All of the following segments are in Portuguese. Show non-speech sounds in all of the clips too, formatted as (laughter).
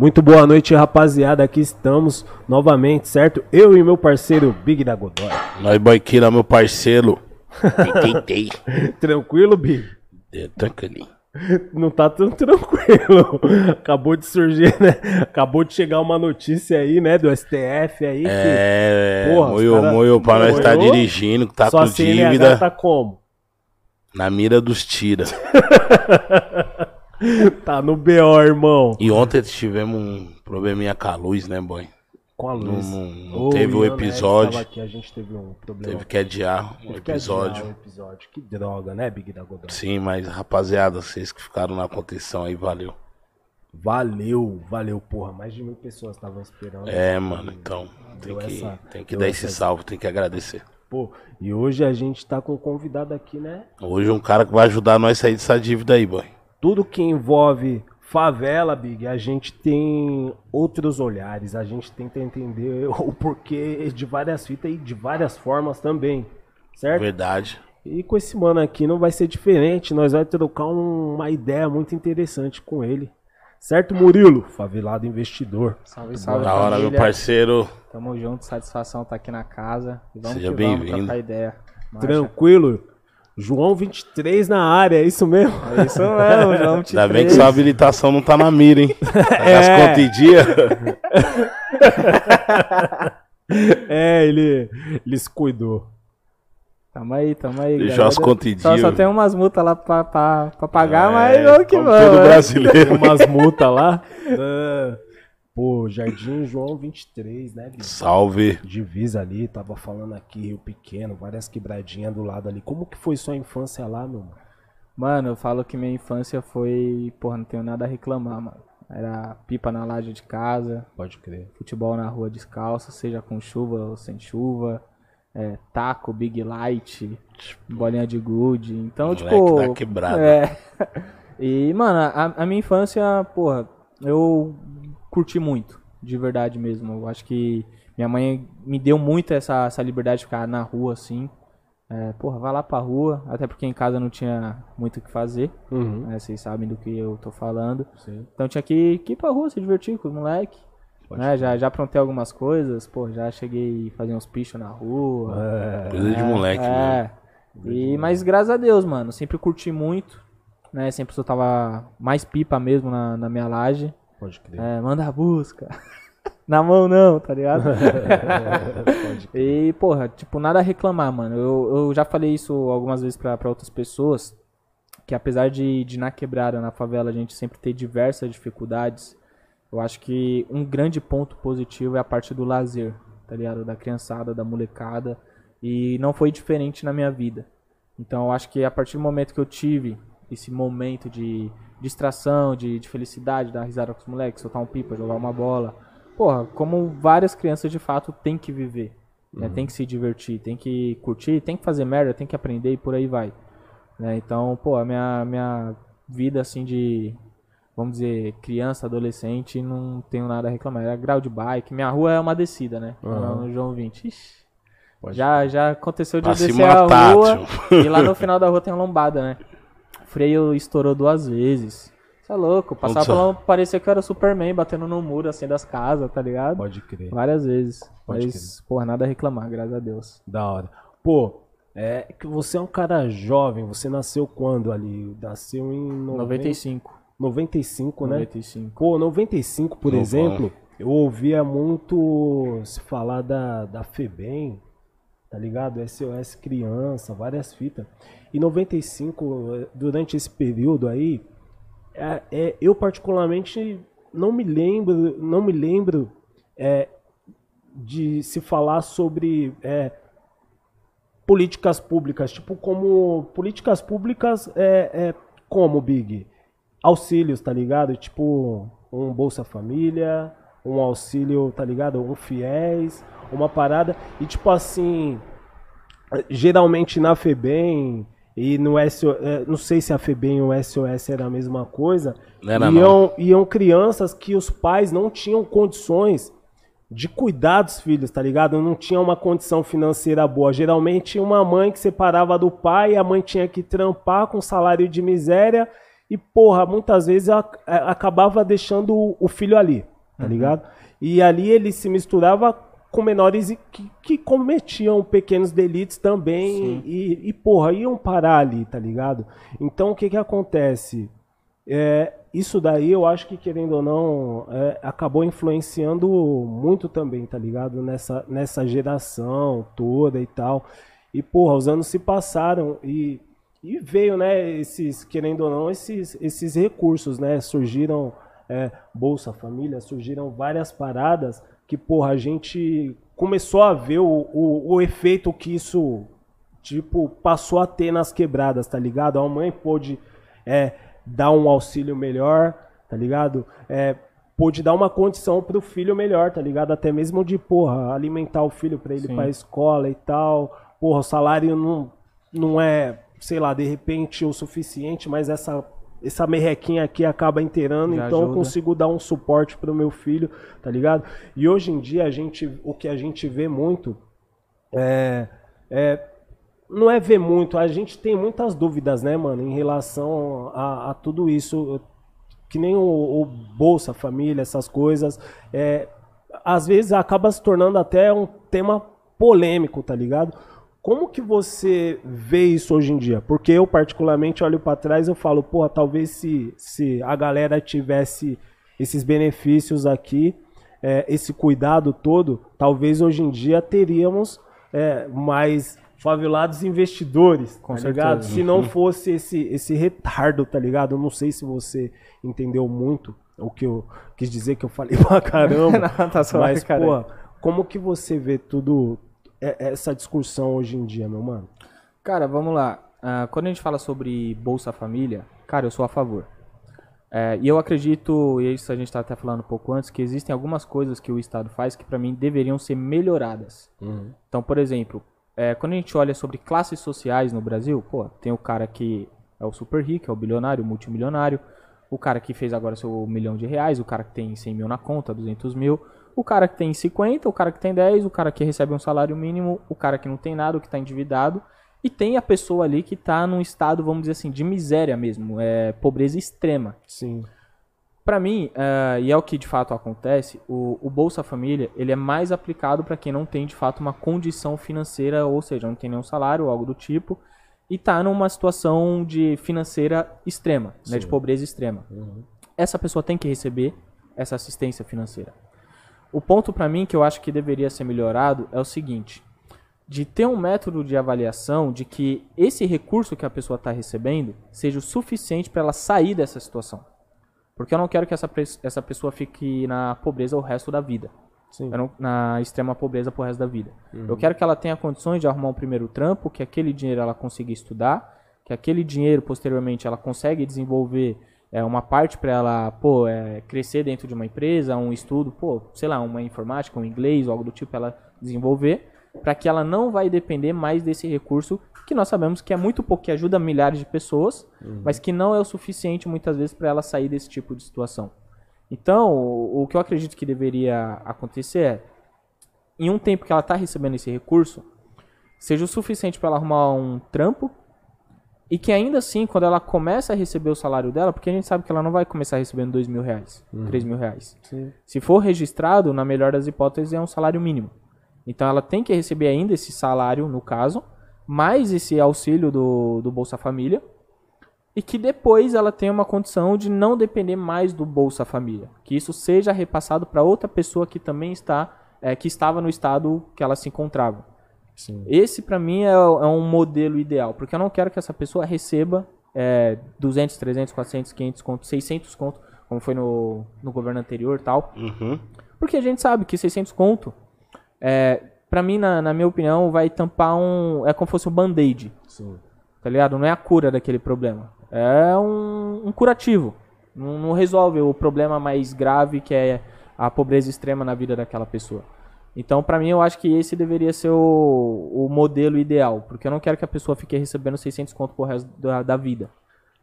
Muito boa noite, rapaziada. Aqui estamos novamente, certo? Eu e meu parceiro Big da Godoy. Nós boiqueira, meu parceiro. Tentei. (laughs) Tranquilo, Big? É, tranquilinho. Não tá tão tranquilo. Acabou de surgir, né? Acabou de chegar uma notícia aí, né? Do STF aí. É, que, porra, moio, cara- moio pra nós estar moiou, dirigindo, que tá Sua com dívida. tá como? Na mira dos tira. (laughs) (laughs) Tá no BO, irmão. E ontem tivemos um probleminha com a luz, né, boy? Com a luz. não- não Ô, teve o Ian, né, episódio. aqui, a gente teve um problema. Teve que adiar o adiar episódio. o episódio. Que droga, né, Big da Godoy? Sim, mas rapaziada, vocês que ficaram na contenção aí, valeu. Valeu, valeu, porra. Mais de mil pessoas estavam esperando. É, mano, então tem que, essa- tem que dar essa- esse salve, tem que agradecer. Pô, e hoje a gente tá com um convidado aqui, né? Hoje um cara que vai ajudar nós a sair dessa dívida aí, boy. Tudo que envolve favela, Big, a gente tem outros olhares. A gente tenta entender (laughs) o porquê de várias fitas e de várias formas também. Certo? Verdade. E com esse mano aqui não vai ser diferente. Nós vamos trocar um- uma ideia muito interessante com ele. Certo, Murilo? Favelado investidor. Salve, salve, Da hora, meu parceiro. Tamo junto, satisfação tá aqui na casa. E vamos Seja bem-vindo. trocar ideia. Marcha. Tranquilo? João 23 na área, é isso mesmo? É isso mesmo, João (laughs) Ainda bem que sua habilitação não tá na mira, hein? Tá com as contas em dia. (laughs) É, ele, ele se cuidou. Tamo aí, tamo aí. Deixou galera. as contas em Só, dia, só viu? tem umas multas lá pra, pra, pra pagar, É, mas vamos que como vamos. todo né? brasileiro. Umas multas lá. (laughs) Pô, Jardim João 23, né, bicho? Salve. Divisa ali, tava falando aqui, Rio Pequeno, várias quebradinhas do lado ali. Como que foi sua infância lá, meu mano? Mano, eu falo que minha infância foi. Porra, não tenho nada a reclamar, mano. Era pipa na laje de casa, Pode crer. futebol na rua descalço, seja com chuva ou sem chuva. é, taco, big light, bolinha de gude. Então, tipo. da quebrada. É. (laughs) E, mano, a, a minha infância, porra, eu curti muito, de verdade mesmo. Eu acho que minha mãe me deu muito essa, essa liberdade de ficar na rua, assim. É, porra, vai lá pra rua, até porque em casa não tinha muito o que fazer, Uhum. né? Vocês sabem do que eu tô falando. Sim. Então tinha que, que ir pra rua, se divertir com os moleque. Né? Já, já aprontei algumas coisas, pô, já cheguei a fazer uns pichos na rua. Coisa de moleque, né? É. E, mas graças a Deus, mano, sempre curti muito, né? Sempre soltava mais pipa mesmo na, na minha laje. Pode crer. É, manda a busca. (laughs) na mão não, tá ligado? (laughs) Pode crer. e, porra, tipo, nada a reclamar, mano. Eu, eu já falei isso algumas vezes pra, pra outras pessoas, que apesar de, de na quebrada, na favela, a gente sempre ter diversas dificuldades, eu acho que um grande ponto positivo é a parte do lazer, tá ligado? Da criançada, da molecada. E não foi diferente na minha vida. Então eu acho que a partir do momento que eu tive esse momento de distração, de, de felicidade, dar risada com os moleques, soltar um pipa, jogar uma bola. Porra, como várias crianças de fato têm que viver. né? Tem que se divertir, tem que curtir, tem que fazer merda, tem que aprender e por aí vai. né? Então, pô, a minha, minha vida assim de, vamos dizer, criança, adolescente, não tenho nada a reclamar. Era grau de bike, minha rua é uma descida, né? Aham. No João 20. Ixi, Pode já, já aconteceu de eu descer a matar, rua tio. e lá no final da rua tem uma lombada, né? (laughs) Freio estourou duas vezes. Você é louco, passava lá, parecia que eu era Superman batendo no muro assim das casas, tá ligado? Pode crer. Várias vezes. Pode Mas, porra, nada a reclamar, graças a Deus. Da hora. Pô, é que você é um cara jovem. Você nasceu quando ali? Nasceu em 90 95. 95, né? 95. Pô, 95, por exemplo, eu ouvia muito se falar da, da FEBEM, tá ligado? SOS Criança, várias fitas. E 95, eh, durante esse período aí, é, é, eu particularmente não me lembro, não me lembro é, de se falar sobre é, políticas públicas, tipo como políticas públicas é, é como Big auxílios, tá ligado? Tipo um Bolsa Família, um auxílio, tá ligado? Um fiéis, uma parada e tipo assim, geralmente na FEBEM e no SO, eh, não sei se a FEBEM e o SOS era a mesma coisa, Não era, iam, iam crianças que os pais não tinham condições de cuidar dos filhos, tá ligado? Não tinha uma condição financeira boa. Geralmente uma mãe que separava do pai, a mãe tinha que trampar com salário de miséria e, porra, muitas vezes a- a- acabava deixando o- o filho ali, tá ligado? E ali ele se misturava com menores que, que cometiam pequenos delitos também e, e, porra, iam parar ali, tá ligado? Então o que que acontece? É, isso daí eu acho que, querendo ou não, é, acabou influenciando muito também, tá ligado? Nessa, nessa geração toda e tal. E, porra, os anos se passaram e, e veio, né, esses, querendo ou não, esses, esses recursos, né? Surgiram é, Bolsa Família, surgiram várias paradas que, porra, a gente começou a ver o, o, o efeito que isso, tipo, passou a ter nas quebradas, tá ligado? A mãe pôde é, dar um auxílio melhor, tá ligado? É, pôde dar uma condição pro filho melhor, tá ligado? Até mesmo de, porra, alimentar o filho pra ele ir Sim. pra escola e tal. Porra, o salário não, não é, sei lá, de repente o suficiente, mas essa, essa merrequinha aqui acaba inteirando, então eu ajuda. consigo dar um suporte pro meu filho, tá ligado? E hoje em dia a gente, o que a gente vê muito é, é não é ver muito, a gente tem muitas dúvidas, né, mano, em relação a, a tudo isso, que nem o, o Bolsa Família, essas coisas, é, às vezes acaba se tornando até um tema polêmico, tá ligado? Como que você vê isso hoje em dia? Porque eu, particularmente, olho pra trás e falo, porra, talvez se, se a galera tivesse esses benefícios aqui, é, esse cuidado todo, talvez hoje em dia teríamos é, mais favelados investidores, Com tá ligado? certeza. Se não fosse esse, esse retardo, tá ligado? Eu não sei se você entendeu muito o que eu quis dizer, que eu falei (laughs) pra caramba. (laughs) Não, tá mas, pô, como que você vê tudo, é- essa discussão hoje em dia, meu mano? Cara, vamos lá. Ah, quando a gente fala sobre Bolsa Família, cara, eu sou a favor. É, e eu acredito, e isso a gente estava até falando um pouco antes, que existem algumas coisas que o Estado faz que para mim deveriam ser melhoradas. Então, por exemplo, é, quando a gente olha sobre classes sociais no Brasil, pô, tem o cara que é o super rico, é o bilionário, o multimilionário, o cara que fez agora seu milhão de reais, o cara que tem 100 mil na conta, 200 mil, o cara que tem 50, o cara que tem 10, o cara que recebe um salário mínimo, o cara que não tem nada, o que está endividado, e tem a pessoa ali que está num estado, vamos dizer assim, de miséria mesmo, é pobreza extrema. Sim. Pra mim, eh, e é o que de fato acontece, o, o Bolsa Família ele é mais aplicado para quem não tem de fato uma condição financeira, ou seja, não tem nenhum salário ou algo do tipo, e tá numa situação de financeira extrema, né, de pobreza extrema. Essa pessoa tem que receber essa assistência financeira. O ponto pra mim que eu acho que deveria ser melhorado é o seguinte: de ter um método de avaliação de que esse recurso que a pessoa está recebendo seja o suficiente para ela sair dessa situação. Porque eu não quero que essa, essa pessoa fique na pobreza o resto da vida. Não- na extrema pobreza pro resto da vida. Eu quero que ela tenha condições de arrumar um primeiro trampo, que aquele dinheiro ela consiga estudar, que aquele dinheiro posteriormente ela consegue desenvolver é, uma parte para ela, pô, é, crescer dentro de uma empresa, um estudo, pô, sei lá, uma informática, um inglês, algo do tipo, ela desenvolver, para que ela não vai depender mais desse recurso que nós sabemos que é muito pouco, que ajuda milhares de pessoas, mas que não é o suficiente muitas vezes para ela sair desse tipo de situação. Então, o, o que eu acredito que deveria acontecer é, em um tempo que ela está recebendo esse recurso, seja o suficiente para ela arrumar um trampo e que ainda assim, quando ela começa a receber o salário dela, porque a gente sabe que ela não vai começar recebendo dois mil reais, três mil reais. Sim. Se for registrado, na melhor das hipóteses, é um salário mínimo. Então ela tem que receber ainda esse salário, no caso, mais esse auxílio do, do Bolsa Família, e que depois ela tenha uma condição de não depender mais do Bolsa Família. Que isso seja repassado para outra pessoa que também está, é, que estava no estado que ela se encontrava. Sim. Esse pra mim é, é um modelo ideal, porque eu não quero que essa pessoa receba é, 200, 300, 400, 500 conto, 600 conto, como foi no, no governo anterior e tal. Uhum. Porque a gente sabe que 600 conto, é, pra mim, na, na minha opinião, vai tampar um... É como se fosse um band-aid, Sim. tá ligado? Não é a cura daquele problema. É um, um curativo. Não, não resolve o problema mais grave que é a pobreza extrema na vida daquela pessoa. Então, pra mim, eu acho que esse deveria ser o, o modelo ideal. Porque eu não quero que a pessoa fique recebendo 600 conto pro resto da, da vida.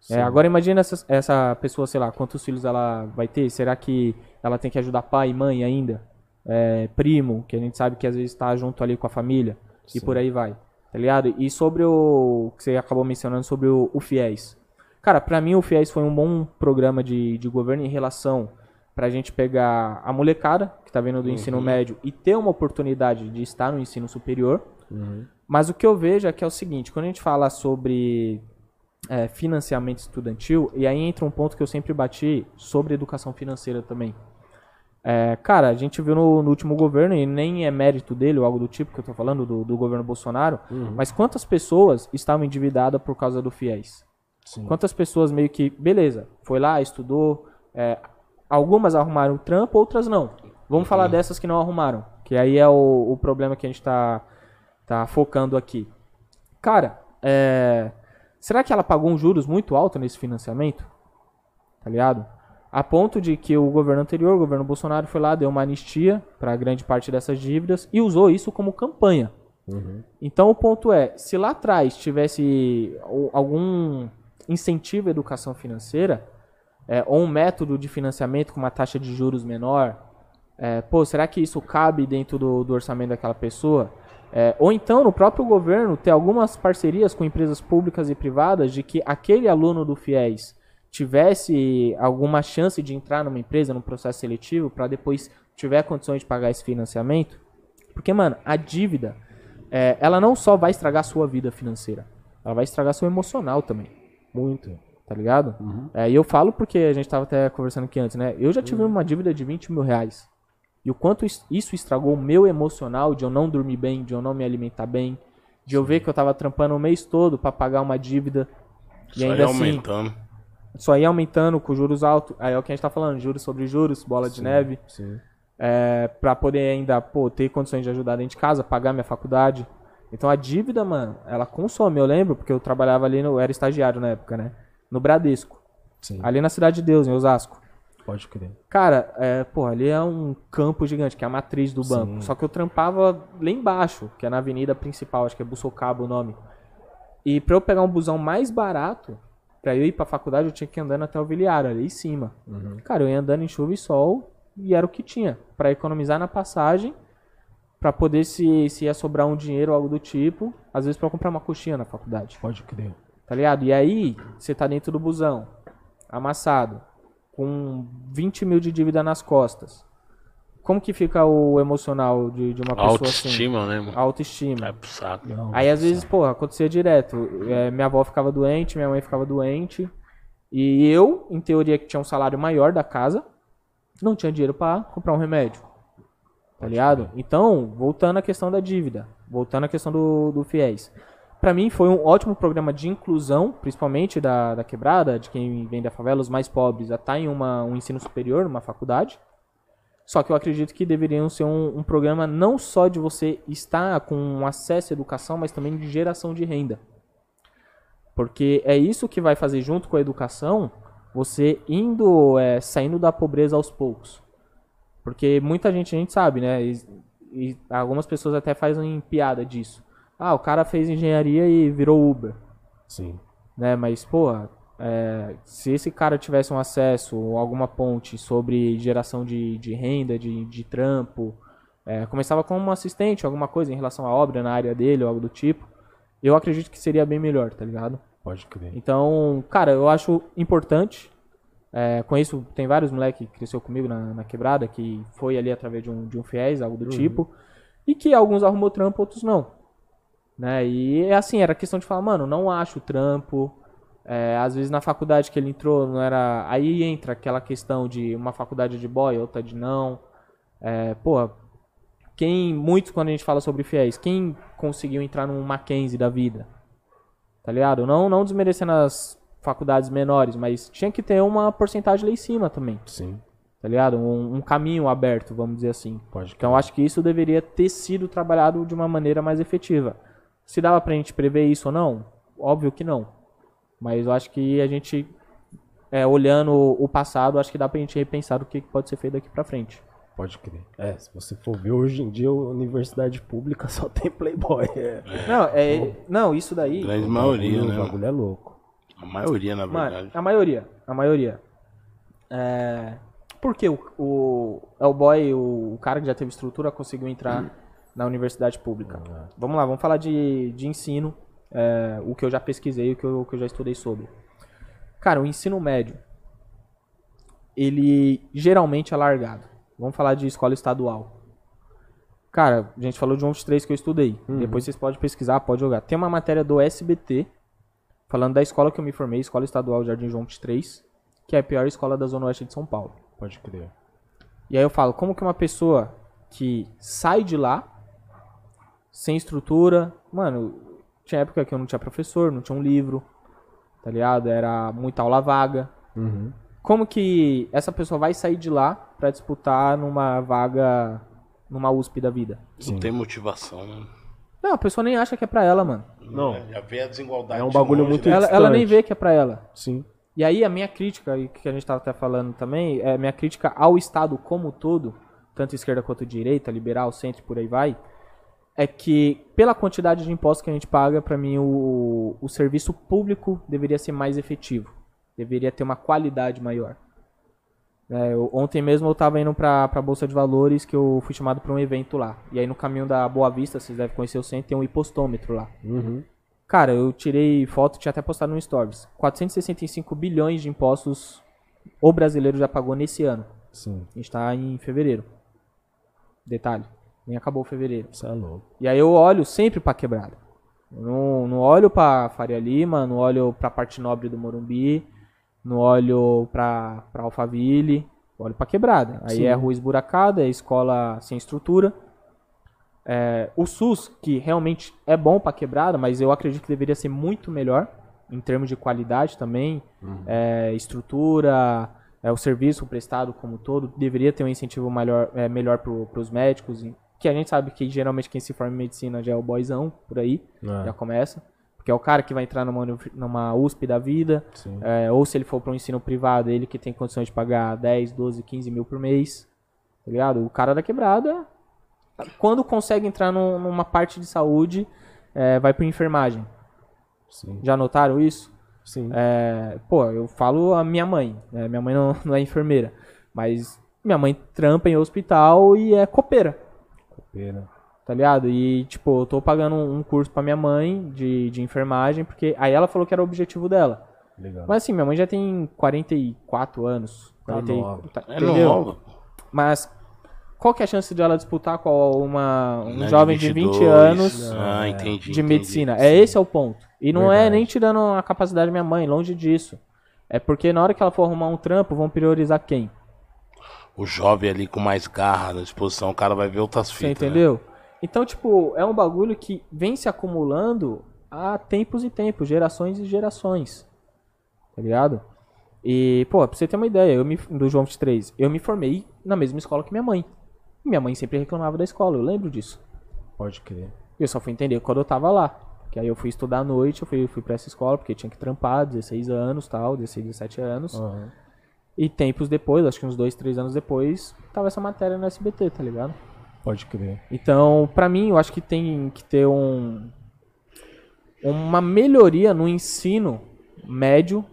É, agora imagina essa, essa pessoa, sei lá, quantos filhos ela vai ter? Será que ela tem que ajudar pai e mãe ainda? É, primo, que a gente sabe que às vezes está junto ali com a família. E por aí vai. Tá ligado? E sobre o que você acabou mencionando sobre o, o fiéis. Cara, pra mim o FIES foi um bom programa de, de governo em relação pra gente pegar a molecada que tá vindo do ensino médio e ter uma oportunidade de estar no ensino superior. Mas o que eu vejo é que é o seguinte, quando a gente fala sobre é, financiamento estudantil, e aí entra um ponto que eu sempre bati sobre educação financeira também. É, cara, a gente viu no, no último governo, e nem é mérito dele ou algo do tipo que eu tô falando, do, do governo Bolsonaro, mas quantas pessoas estavam endividadas por causa do FIES? Sim. Quantas pessoas meio que, beleza, foi lá, estudou, é, algumas arrumaram o trampo, outras não. Vamos falar dessas que não arrumaram, que aí é o, o problema que a gente tá, tá focando aqui. Cara, é, será que ela pagou um juros muito alto nesse financiamento? Tá ligado? A ponto de que o governo anterior, o governo Bolsonaro, foi lá, deu uma anistia para grande parte dessas dívidas e usou isso como campanha. Então o ponto é, se lá atrás tivesse algum incentivo à educação financeira, é, ou um método de financiamento com uma taxa de juros menor, é, pô, será que isso cabe dentro do, do orçamento daquela pessoa? É, ou então, no próprio governo, ter algumas parcerias com empresas públicas e privadas de que aquele aluno do FIES tivesse alguma chance de entrar numa empresa, num processo seletivo, para depois tiver condições de pagar esse financiamento. Porque, mano, a dívida, é, ela não só vai estragar a sua vida financeira, ela vai estragar seu emocional também Muito. tá ligado? É, e eu falo porque a gente tava até conversando aqui antes, né? Eu já tive uma dívida de 20 mil reais. E o quanto is- isso estragou o meu emocional de eu não dormir bem, de eu não me alimentar bem, de eu ver que eu tava trampando o mês todo pra pagar uma dívida. E Só ainda ia assim, aumentando. só ia aumentando com juros altos. Aí é o que a gente tá falando, juros sobre juros, bola de neve. Sim. É, pra poder ainda, pô, ter condições de ajudar dentro de casa, pagar minha faculdade. Então a dívida, mano, ela consome. Eu lembro, porque eu trabalhava ali, no, eu era estagiário na época, né? No Bradesco. Sim. Ali na Cidade de Deus, em Osasco. Pode crer. Cara, é, pô, ali é um campo gigante, que é a matriz do banco. Só que eu trampava lá embaixo, que é na avenida principal, acho que é Bussocaba o nome. E pra eu pegar um busão mais barato, pra eu ir pra faculdade, eu tinha que ir andando até o Viliário, ali em cima. Cara, eu ia andando em chuva e sol, e era o que tinha. Pra economizar na passagem, pra poder, se, se ia sobrar um dinheiro ou algo do tipo, às vezes pra eu comprar uma coxinha na faculdade. Pode crer. Tá ligado? E aí, você tá dentro do busão, amassado, com 20 mil de dívida nas costas. Como que fica o emocional de, de uma pessoa assim? Autoestima, né, mano? Autoestima. Pro saco. Não, Aí às vezes, pô, acontecia direto. É, minha avó ficava doente, minha mãe ficava doente. E eu, em teoria, que tinha um salário maior da casa, não tinha dinheiro pra comprar um remédio. Tá ligado? Então, voltando à questão da dívida, voltando à questão do, do FIES. Pra mim foi um ótimo programa de inclusão, principalmente da, da quebrada, de quem vem da favela, os mais pobres, a estar em uma, um ensino superior, numa faculdade. Só que eu acredito que deveriam ser um, um programa não só de você estar com acesso à educação, mas também de geração de renda. Porque é isso que vai fazer junto com a educação você indo, é, saindo da pobreza aos poucos. Porque muita gente, a gente sabe, né? E, e algumas pessoas até fazem piada disso. Ah, o cara fez engenharia e virou Uber Sim. né? Mas, porra, é, se esse cara tivesse um acesso ou alguma ponte sobre geração de, de renda, de, de trampo, é, começava como um assistente, alguma coisa em relação à obra na área dele ou algo do tipo, eu acredito que seria bem melhor, tá ligado? Pode crer. Então, cara, eu acho importante. É, conheço, tem vários moleques que cresceu comigo na, na quebrada, que foi ali através de um, de um FIES, algo do tipo, e que alguns arrumou trampo, outros não. Né? E é assim, era questão de falar, mano, não acho trampo. É, às vezes na faculdade que ele entrou, não era. Aí entra aquela questão de uma faculdade de boy, outra de não. É, porra, quem. Muitos quando a gente fala sobre fiéis, quem conseguiu entrar num Mackenzie da vida? Tá ligado? Não, não desmerecendo as faculdades menores, mas tinha que ter uma porcentagem lá em cima também, Sim. tá ligado? Um, um caminho aberto, vamos dizer assim. Pode. Então acho que isso deveria ter sido trabalhado de uma maneira mais efetiva. Se dava pra gente prever isso ou não? Óbvio que não. Mas eu acho que a gente, é, olhando o o passado, acho que dá pra gente repensar o que que pode ser feito daqui pra frente. Pode crer. É, se você for ver hoje em dia, a universidade pública (laughs) só tem playboy. É. Não, é, não, isso daí. Grande maioria, o né? mano? bagulho é louco. A maioria, na verdade. a maioria. A maioria. É. Porque o, o, é o boy, o, o cara que já teve estrutura, conseguiu entrar na universidade pública. Vamos lá, vamos falar de, de ensino. é, o que eu já pesquisei, o que eu, o que eu já estudei sobre. Cara, o ensino médio, ele geralmente é largado. Vamos falar de escola estadual. Cara, a gente falou de um dos três que eu estudei. Depois vocês podem pesquisar, pode jogar. Tem uma matéria do SBT, falando da escola que eu me formei, Escola Estadual Jardim João 23, que é a pior escola da Zona Oeste de São Paulo. Pode crer. E aí eu falo, como que uma pessoa que sai de lá, sem estrutura, mano, tinha época que eu não tinha professor, não tinha um livro, tá ligado? Era muita aula vaga. Uhum. Como que essa pessoa vai sair de lá pra disputar numa vaga numa USP da vida? Não tem motivação, né? Não, a pessoa nem acha que é pra ela, mano. Não. Já vê a desigualdade. É um bagulho longe, muito né? Ela, ela nem vê que é pra ela. Sim. E aí a minha crítica, que a gente tava até falando também, é minha crítica ao Estado como um todo, tanto esquerda quanto direita, liberal, centro e por aí vai, é que pela quantidade de impostos que a gente paga, pra mim o, o serviço público deveria ser mais efetivo. Deveria ter uma qualidade maior. É, eu- ontem mesmo eu tava indo pra, pra Bolsa de Valores, que eu fui chamado pra um evento lá. E aí no caminho da Boa Vista, vocês devem conhecer o centro, tem um hipostômetro lá. Uhum. Cara, eu tirei foto, tinha até postado no Stories. 465 bilhões de impostos o brasileiro já pagou nesse ano. Sim. A gente tá em fevereiro. Detalhe, nem acabou fevereiro. Isso é louco. E aí eu olho sempre pra quebrada. Eu não, não olho pra Faria Lima, não olho pra parte nobre do Morumbi, não olho pra, pra Alphaville, olho pra quebrada. Aí Sim. é rua esburacada, é escola sem estrutura. É, o SUS, que realmente é bom pra quebrada, mas eu acredito que deveria ser muito melhor em termos de qualidade também, é, estrutura, é, o serviço prestado como um todo, deveria ter um incentivo melhor, é, melhor para os médicos, que a gente sabe que geralmente quem se forma em medicina já é o boyzão, por aí, É. já começa, porque é o cara que vai entrar numa, numa USP da vida, é, ou se ele for para um ensino privado, ele que tem condições de pagar 10, 12, 15 mil por mês, tá ligado? O cara da quebrada, quando consegue entrar num- numa parte de saúde, é, vai para enfermagem. Sim. Já notaram isso? Sim. É, pô, eu falo a minha mãe. né? Minha mãe não, (laughs) não é enfermeira. Mas minha mãe trampa em hospital e é copeira, Pena. tá ligado? E, tipo, eu tô pagando um curso pra minha mãe de, de enfermagem, porque aí ela falou que era o objetivo dela. Legal. Mas assim, minha mãe já tem 44 anos. Tá 40 e- nova. tá- É entendeu? nova. Mas qual que é a chance de ela disputar com uma, um Né, jovem de 20 22. anos Ah, entendi. de entendi. medicina. É esse é o ponto. E não é Verdade. nem tirando a capacidade da minha mãe, longe disso. É porque na hora que ela for arrumar um trampo, vão priorizar quem? O jovem ali com mais garra na disposição, o cara vai ver outras Você fitas. né? entendeu? Então, tipo, é um bagulho que vem se acumulando há tempos e tempos, gerações e gerações. Tá ligado? E, pô, pra você ter uma ideia, eu me, do João 23, eu me formei na mesma escola que minha mãe. E minha mãe sempre reclamava da escola, eu lembro disso. Pode crer. E eu só fui entender quando eu tava lá. Que aí eu fui estudar à noite, eu fui, fui pra essa escola, porque tinha que trampar, 16 anos tal, 16, 17 anos. Aham. E tempos depois, acho que uns 2, 3 anos depois, tava essa matéria no SBT, tá ligado? Pode crer. Então, pra mim, eu acho que tem que ter um uma melhoria no ensino médio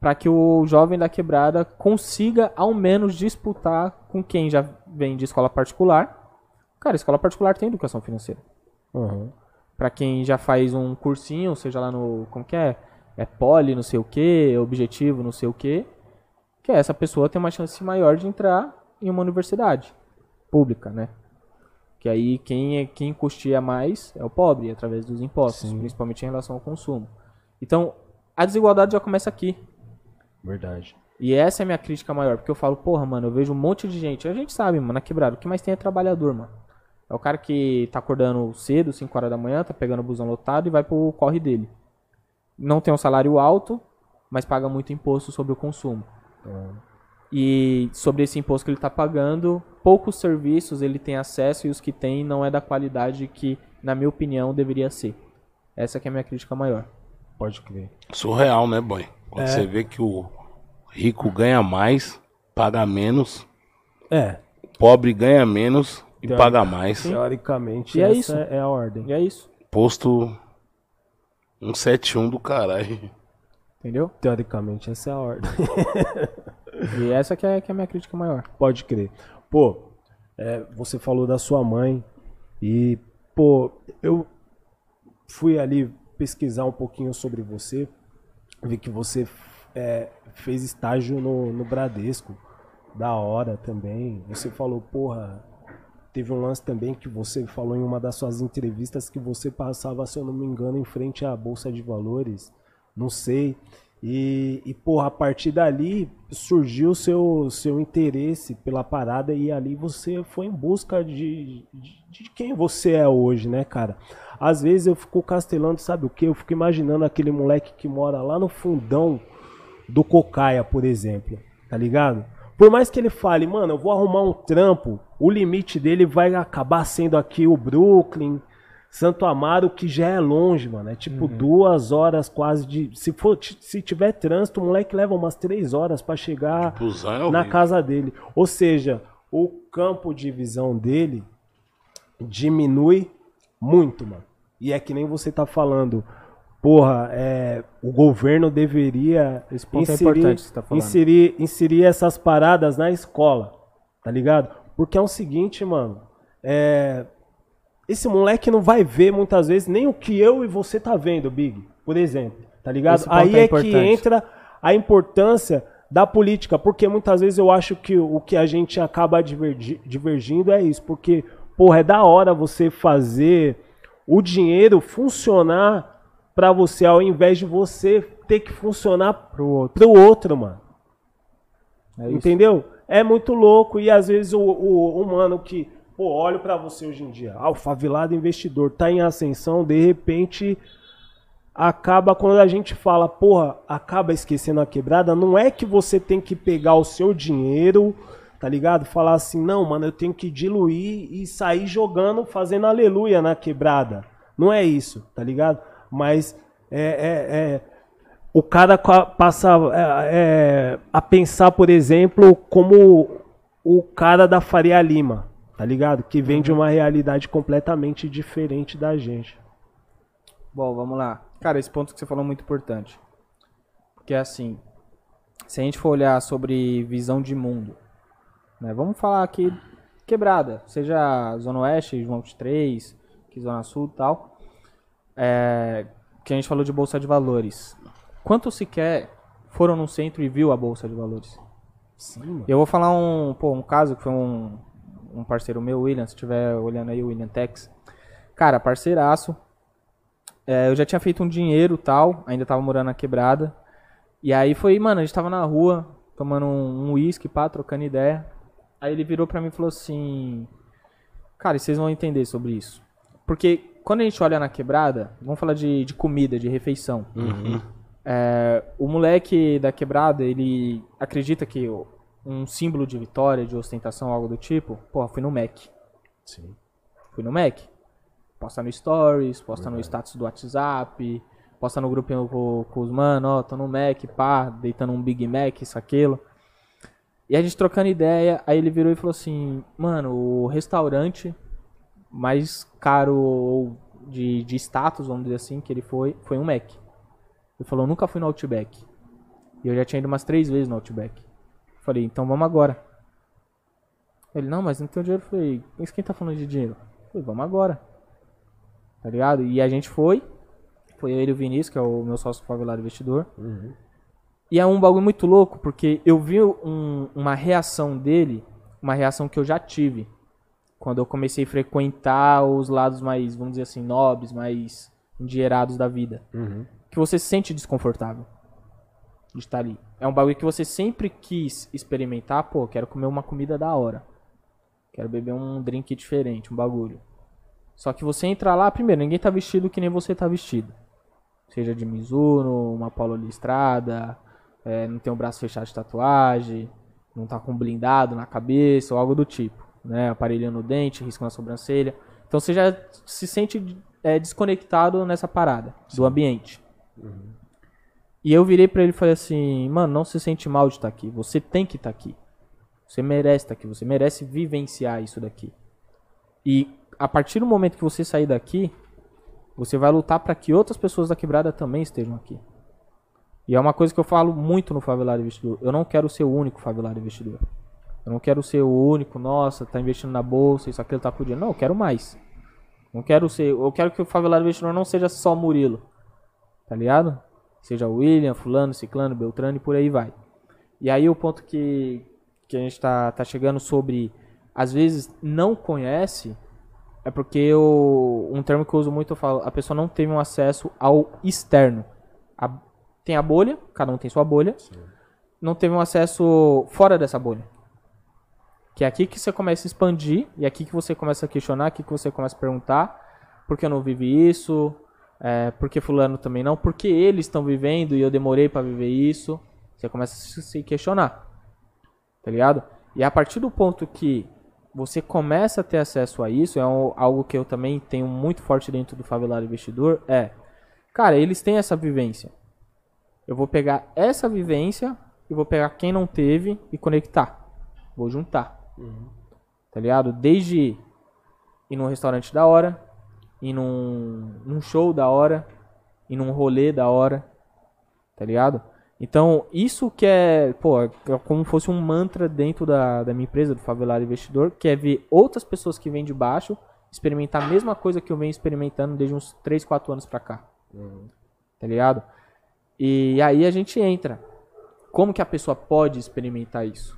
para que o jovem da quebrada consiga ao menos disputar com quem já vem de escola particular. Cara, escola particular tem educação financeira. Aham. Pra quem já faz um cursinho, seja lá no. Como que é? É poli, não sei o que, objetivo, não sei o que. Que essa pessoa tem uma chance maior de entrar em uma universidade pública, né? Que aí quem, é, quem custeia mais é o pobre, através dos impostos, Sim. principalmente em relação ao consumo. Então, a desigualdade já começa aqui. Verdade. E essa é a minha crítica maior, porque eu falo, porra, mano, eu vejo um monte de gente. A gente sabe, mano, na quebrada, o que mais tem é trabalhador, mano. É o cara que tá acordando cedo, 5 horas da manhã, tá pegando o busão lotado e vai pro corre dele. Não tem um salário alto, mas paga muito imposto sobre o consumo. E sobre esse imposto que ele tá pagando, poucos serviços ele tem acesso e os que tem não é da qualidade que, na minha opinião, deveria ser. Essa que é a minha crítica maior. Pode crer. Surreal, né, boy? Quando você vê que o rico ganha mais, paga menos, É, o pobre ganha menos e Teori- paga mais. teoricamente E é isso. é a ordem. E é isso, Posto 171 do caralho. Entendeu? Teoricamente essa é a ordem. (laughs) E essa que é, que é a minha crítica maior. Pode crer. Pô, é, você falou da sua mãe e, pô, eu fui ali pesquisar um pouquinho sobre você, vi que você é, fez estágio no, no Bradesco. Da hora também. Você falou, porra, teve um lance também que você falou em uma das suas entrevistas que você passava, se eu não me engano, em frente à Bolsa de Valores. Não sei. E, e porra, a partir dali surgiu o seu, seu interesse pela parada e ali você foi em busca de, de, de quem você é hoje, né, cara? Às vezes eu fico castelando, sabe o que? Eu fico imaginando aquele moleque que mora lá no fundão do Cocaia, por exemplo, tá ligado? Por mais que ele fale, mano, eu vou arrumar um trampo, o limite dele vai acabar sendo aqui o Brooklyn, Santo Amaro, que já é longe, mano. É tipo uhum. duas horas quase de. Se, for, se tiver trânsito, o moleque leva umas três horas para chegar é na casa dele. Ou seja, o campo de visão dele diminui muito, mano. E é que nem você tá falando. Porra, é, o governo deveria Esse ponto inserir, é importante que você tá falando. Inserir, inserir essas paradas na escola, tá ligado? Porque é o seguinte, mano. É, esse moleque não vai ver muitas vezes nem o que eu e você tá vendo, Big, por exemplo, tá ligado? Aí é, é que entra a importância da política, porque muitas vezes eu acho que o que a gente acaba divergi divergindo é isso, porque, porra, é da hora você fazer o dinheiro funcionar para você, ao invés de você ter que funcionar pro outro, pro outro mano. É Entendeu? É muito louco e às vezes o, o humano que Pô, olho para você hoje em dia. Ah, o favelado investidor tá em ascensão, de repente acaba quando a gente fala, porra, acaba esquecendo a quebrada, não é que você tem que pegar o seu dinheiro, tá ligado? Falar assim, não, mano, eu tenho que diluir e sair jogando, fazendo aleluia na quebrada. Não é isso, tá ligado? Mas é, é, é o cara passa é, é, a pensar, por exemplo, como o cara da Faria Lima tá ligado? Que vem de uma realidade completamente diferente da gente. Bom, vamos lá. Cara, esse ponto que você falou é muito importante. Porque assim, se a gente for olhar sobre visão de mundo, né? Vamos falar aqui quebrada, seja Zona Oeste, João 3, que Zona Sul e tal. É, que a gente falou de Bolsa de Valores. Quanto sequer foram no centro e viu a Bolsa de Valores? Sim, Eu vou falar um, pô, um caso que foi um, um parceiro meu, William, se estiver olhando aí, o William Tex. Cara, parceiraço. É, eu já tinha feito um dinheiro tal, ainda tava morando na quebrada. E aí foi, mano, a gente tava na rua, tomando um uísque, um pá, trocando ideia. Aí ele virou pra mim e falou assim: Cara, vocês vão entender sobre isso. Porque quando a gente olha na quebrada, vamos falar de, de comida, de refeição. Uhum. É, o moleque da quebrada, ele acredita que um símbolo de vitória, de ostentação, algo do tipo, pô, fui no Mac. Sim. Fui no Mac. Posta no Stories, posta no status do WhatsApp, posta no grupinho com, com os mano, ó, tô no Mac, pá, deitando um Big Mac, isso, aquilo. E a gente trocando ideia, aí ele virou e falou assim, mano, o restaurante mais caro de, de status, vamos dizer assim, que ele foi, foi um Mac. Ele falou, nunca fui no Outback. E eu já tinha ido umas três vezes no Outback. Falei, então vamos agora. Ele, não, mas não tem dinheiro. Falei, mas quem tá falando de dinheiro? Falei, vamos agora. Tá ligado? E a gente foi. Foi ele e o Vinícius, que é o meu sócio favelado investidor. Uhum. E é um bagulho muito louco, porque eu vi um, uma reação dele, uma reação que eu já tive. Quando eu comecei a frequentar os lados mais, vamos dizer assim, nobres, mais endinheirados da vida. Uhum. Que você se sente desconfortável de estar ali. É um bagulho que você sempre quis experimentar, pô, quero comer uma comida da hora. Quero beber um drink diferente, um bagulho. Só que você entra lá, primeiro, ninguém tá vestido que nem você tá vestido. Seja de Mizuno, uma polo listrada, é, não tem o braço fechado de tatuagem, não tá com blindado na cabeça ou algo do tipo. Né? Aparelho no dente, risco na sobrancelha. Então você já se sente é, desconectado nessa parada Sim. do ambiente. Uhum. E eu virei para ele e falei assim: mano, não se sente mal de estar tá aqui. Você tem que estar tá aqui. Você merece estar tá aqui. Você merece vivenciar isso daqui. E a partir do momento que você sair daqui, você vai lutar para que outras pessoas da quebrada também estejam aqui. E é uma coisa que eu falo muito no Favelado Investidor. Eu não quero ser o único Favelado Investidor. Eu não quero ser o único, nossa, tá investindo na bolsa, isso aquilo tá dia. Não, eu quero mais. Não quero ser. Eu quero que o Favelado Investidor não seja só Murilo. Tá ligado? Seja William, fulano, ciclano, beltrano e por aí vai. E aí o ponto que, que a gente tá, tá chegando sobre, às vezes, não conhece, é porque o, um termo que eu uso muito, eu falo, a pessoa não teve um acesso ao externo. A, tem a bolha, cada um tem sua bolha. Não teve um acesso fora dessa bolha. Que é aqui que você começa a expandir, e é aqui que você começa a questionar, aqui que você começa a perguntar, por que eu não vivi isso? É, por que fulano também não? Por que eles estão vivendo e eu demorei para viver isso? Você começa a se questionar. Tá ligado? E a partir do ponto que você começa a ter acesso a isso, é algo que eu também tenho muito forte dentro do favelado investidor, é, cara, eles têm essa vivência. Eu vou pegar essa vivência e vou pegar quem não teve e conectar. Vou juntar. Uhum. Tá ligado? Desde ir num restaurante da hora, ir num, num show da hora, ir num rolê da hora. Tá ligado? Então, isso que é, pô, é como fosse um mantra dentro da, da minha empresa, do Favelado Investidor, que é ver outras pessoas que vêm de baixo experimentar a mesma coisa que eu venho experimentando desde uns 3, 4 anos pra cá. Uhum. Tá ligado? E aí a gente entra. Como que a pessoa pode experimentar isso?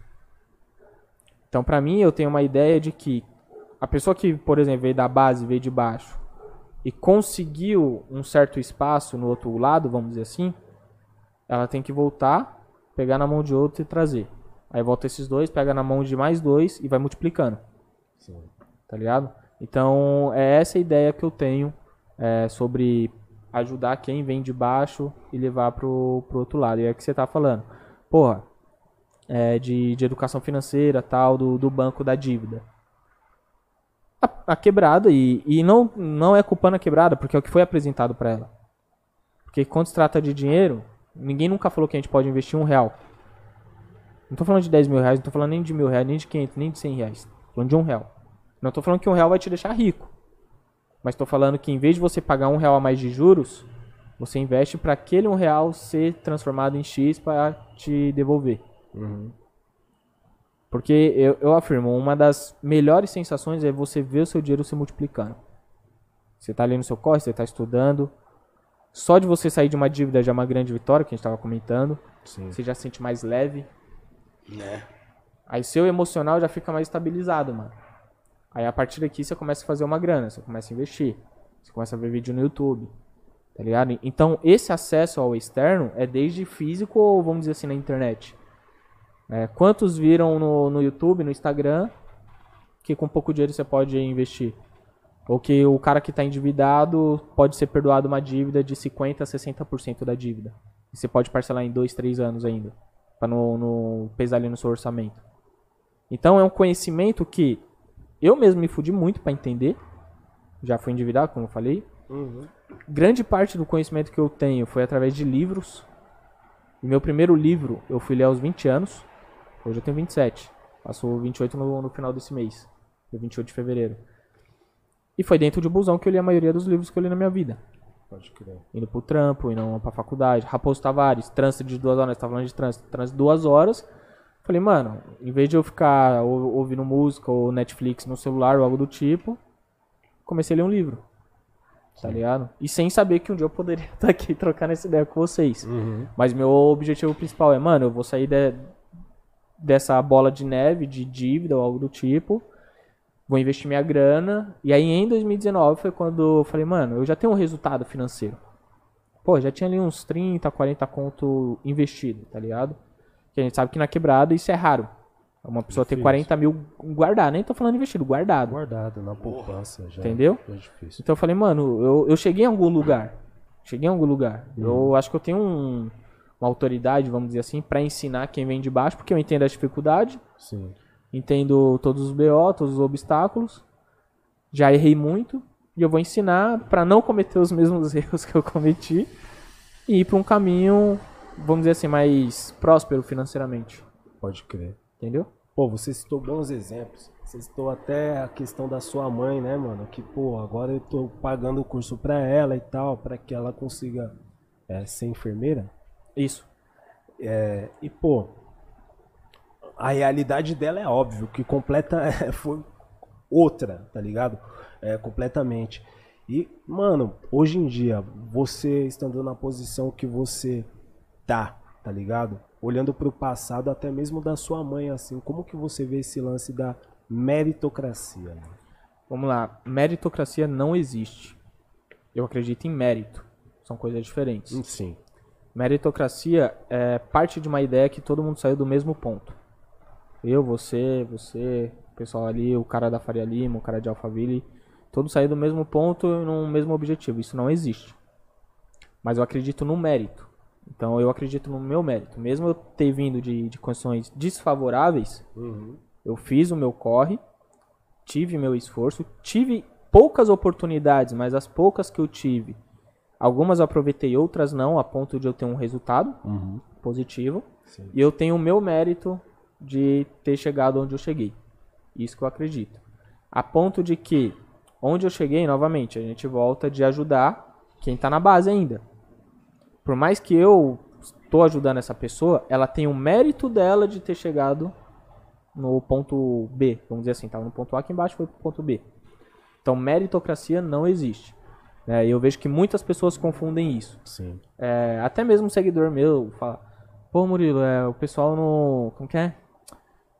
Então, para mim, eu tenho uma ideia de que a pessoa que, por exemplo, veio da base, veio de baixo e conseguiu um certo espaço no outro lado, vamos dizer assim, ela tem que voltar, pegar na mão de outro e trazer. Aí volta esses dois, pega na mão de mais dois e vai multiplicando. Sim. Tá ligado? Então, é essa a ideia que eu tenho é, sobre ajudar quem vem de baixo e levar pro, pro outro lado. E é o que você tá falando. Porra, é, de, de educação financeira, tal, do, do banco da dívida. A, a, quebrada, e, e não, não é culpando a quebrada, porque é o que foi apresentado para ela. Porque quando se trata de dinheiro, ninguém nunca falou que a gente pode investir um real. Não tô falando de 10 mil reais, não tô falando nem de mil reais, nem de 500, nem de 100 reais. Tô falando de um real. Não tô falando que um real vai te deixar rico. Mas estou falando que em vez de você pagar um real a mais de juros, você investe para aquele um real ser transformado em X para te devolver. Uhum. Porque eu, eu afirmo, uma das melhores sensações é você ver o seu dinheiro se multiplicando. Você está ali no seu corre, você está estudando. Só de você sair de uma dívida já é uma grande vitória, que a gente estava comentando. Sim. Você já se sente mais leve. Né? Aí seu emocional já fica mais estabilizado, mano. Aí a partir daqui você começa a fazer uma grana, você começa a investir, você começa a ver vídeo no YouTube, tá ligado? Então esse acesso ao externo é desde físico ou vamos dizer assim na internet. É, quantos viram no, no YouTube, no Instagram, que com pouco dinheiro você pode investir? Ou que o cara que está endividado pode ser perdoado uma dívida de 50% a 60% da dívida. E você pode parcelar em 2, 3 anos ainda. Para não, não pesar ali no seu orçamento. Então é um conhecimento que eu mesmo me fudi muito para entender. Já fui endividado, como eu falei. Uhum. Grande parte do conhecimento que eu tenho foi através de livros. O meu primeiro livro eu fui ler aos 20 anos. Hoje eu tenho 27. Passou 28 no, no final desse mês. Dia 28 de fevereiro. E foi dentro de busão que eu li a maioria dos livros que eu li na minha vida. Pode crer. Indo pro trampo, indo pra faculdade. Raposo Tavares, trânsito de duas horas. Tá falando de trânsito. Trânsito de duas horas. Falei, mano, em vez de eu ficar ouvindo música ou Netflix no celular ou algo do tipo, comecei a ler um livro. Tá ligado? E sem saber que um dia eu poderia estar (laughs) aqui trocando essa ideia com vocês. Uhum. Mas meu objetivo principal é, mano, eu vou sair de, dessa bola de neve, de dívida ou algo do tipo. Vou investir minha grana. E aí em 2019 foi quando eu falei, mano, eu já tenho um resultado financeiro. Pô, já tinha ali uns 30, 40 conto investido, tá ligado? Que a gente sabe que na quebrada isso é raro. Uma pessoa difícil. ter 40 mil guardar, nem tô falando investido, guardado. Guardado, na poupança já. Entendeu? É difícil. Então eu falei, mano, eu, eu cheguei em algum lugar. Cheguei em algum lugar. Hum. Eu acho que eu tenho um, uma autoridade, vamos dizer assim, para ensinar quem vem de baixo, porque eu entendo a dificuldade. Sim. Entendo todos os BO, todos os obstáculos. Já errei muito. E eu vou ensinar para não cometer os (laughs) mesmos erros que eu cometi e ir para um caminho vamos dizer assim, mais próspero financeiramente. Pode crer. Entendeu? Pô, você citou bons exemplos. Você citou até a questão da sua mãe, né, mano? Que, pô, agora eu tô pagando o curso pra ela e tal, para que ela consiga é, ser enfermeira. Isso. É, e, pô, a realidade dela é óbvio que completa (laughs) foi outra, tá ligado? É, completamente. E, mano, hoje em dia, você estando na posição que você tá, tá ligado? Olhando pro passado, até mesmo da sua mãe, assim, como que você vê esse lance da meritocracia? Né? Vamos lá, meritocracia não existe. Eu acredito em mérito. São coisas diferentes. Sim. Meritocracia é parte de uma ideia que todo mundo saiu do mesmo ponto. Eu, você, você, o pessoal ali, o cara da Faria Lima, o cara de Alphaville, todos saíram do mesmo ponto e no mesmo objetivo. Isso não existe. Mas eu acredito no mérito. Então eu acredito no meu mérito. Mesmo eu ter vindo de, de condições desfavoráveis, Uhum. eu fiz o meu corre, tive meu esforço, tive poucas oportunidades, mas as poucas que eu tive, algumas eu aproveitei, outras não, a ponto de eu ter um resultado Uhum. positivo. Sim. E eu tenho o meu mérito de ter chegado onde eu cheguei. Isso que eu acredito. A ponto de que, onde eu cheguei, novamente, a gente volta de ajudar quem tá na base ainda. Por mais que eu estou ajudando essa pessoa, ela tem o mérito dela de ter chegado no ponto B, vamos dizer assim, tava no ponto A aqui embaixo foi pro ponto B. Então, meritocracia não existe. Né? E eu vejo que muitas pessoas confundem isso. Sim. É, até mesmo um seguidor meu fala, pô Murilo, é, o pessoal no. Como que é?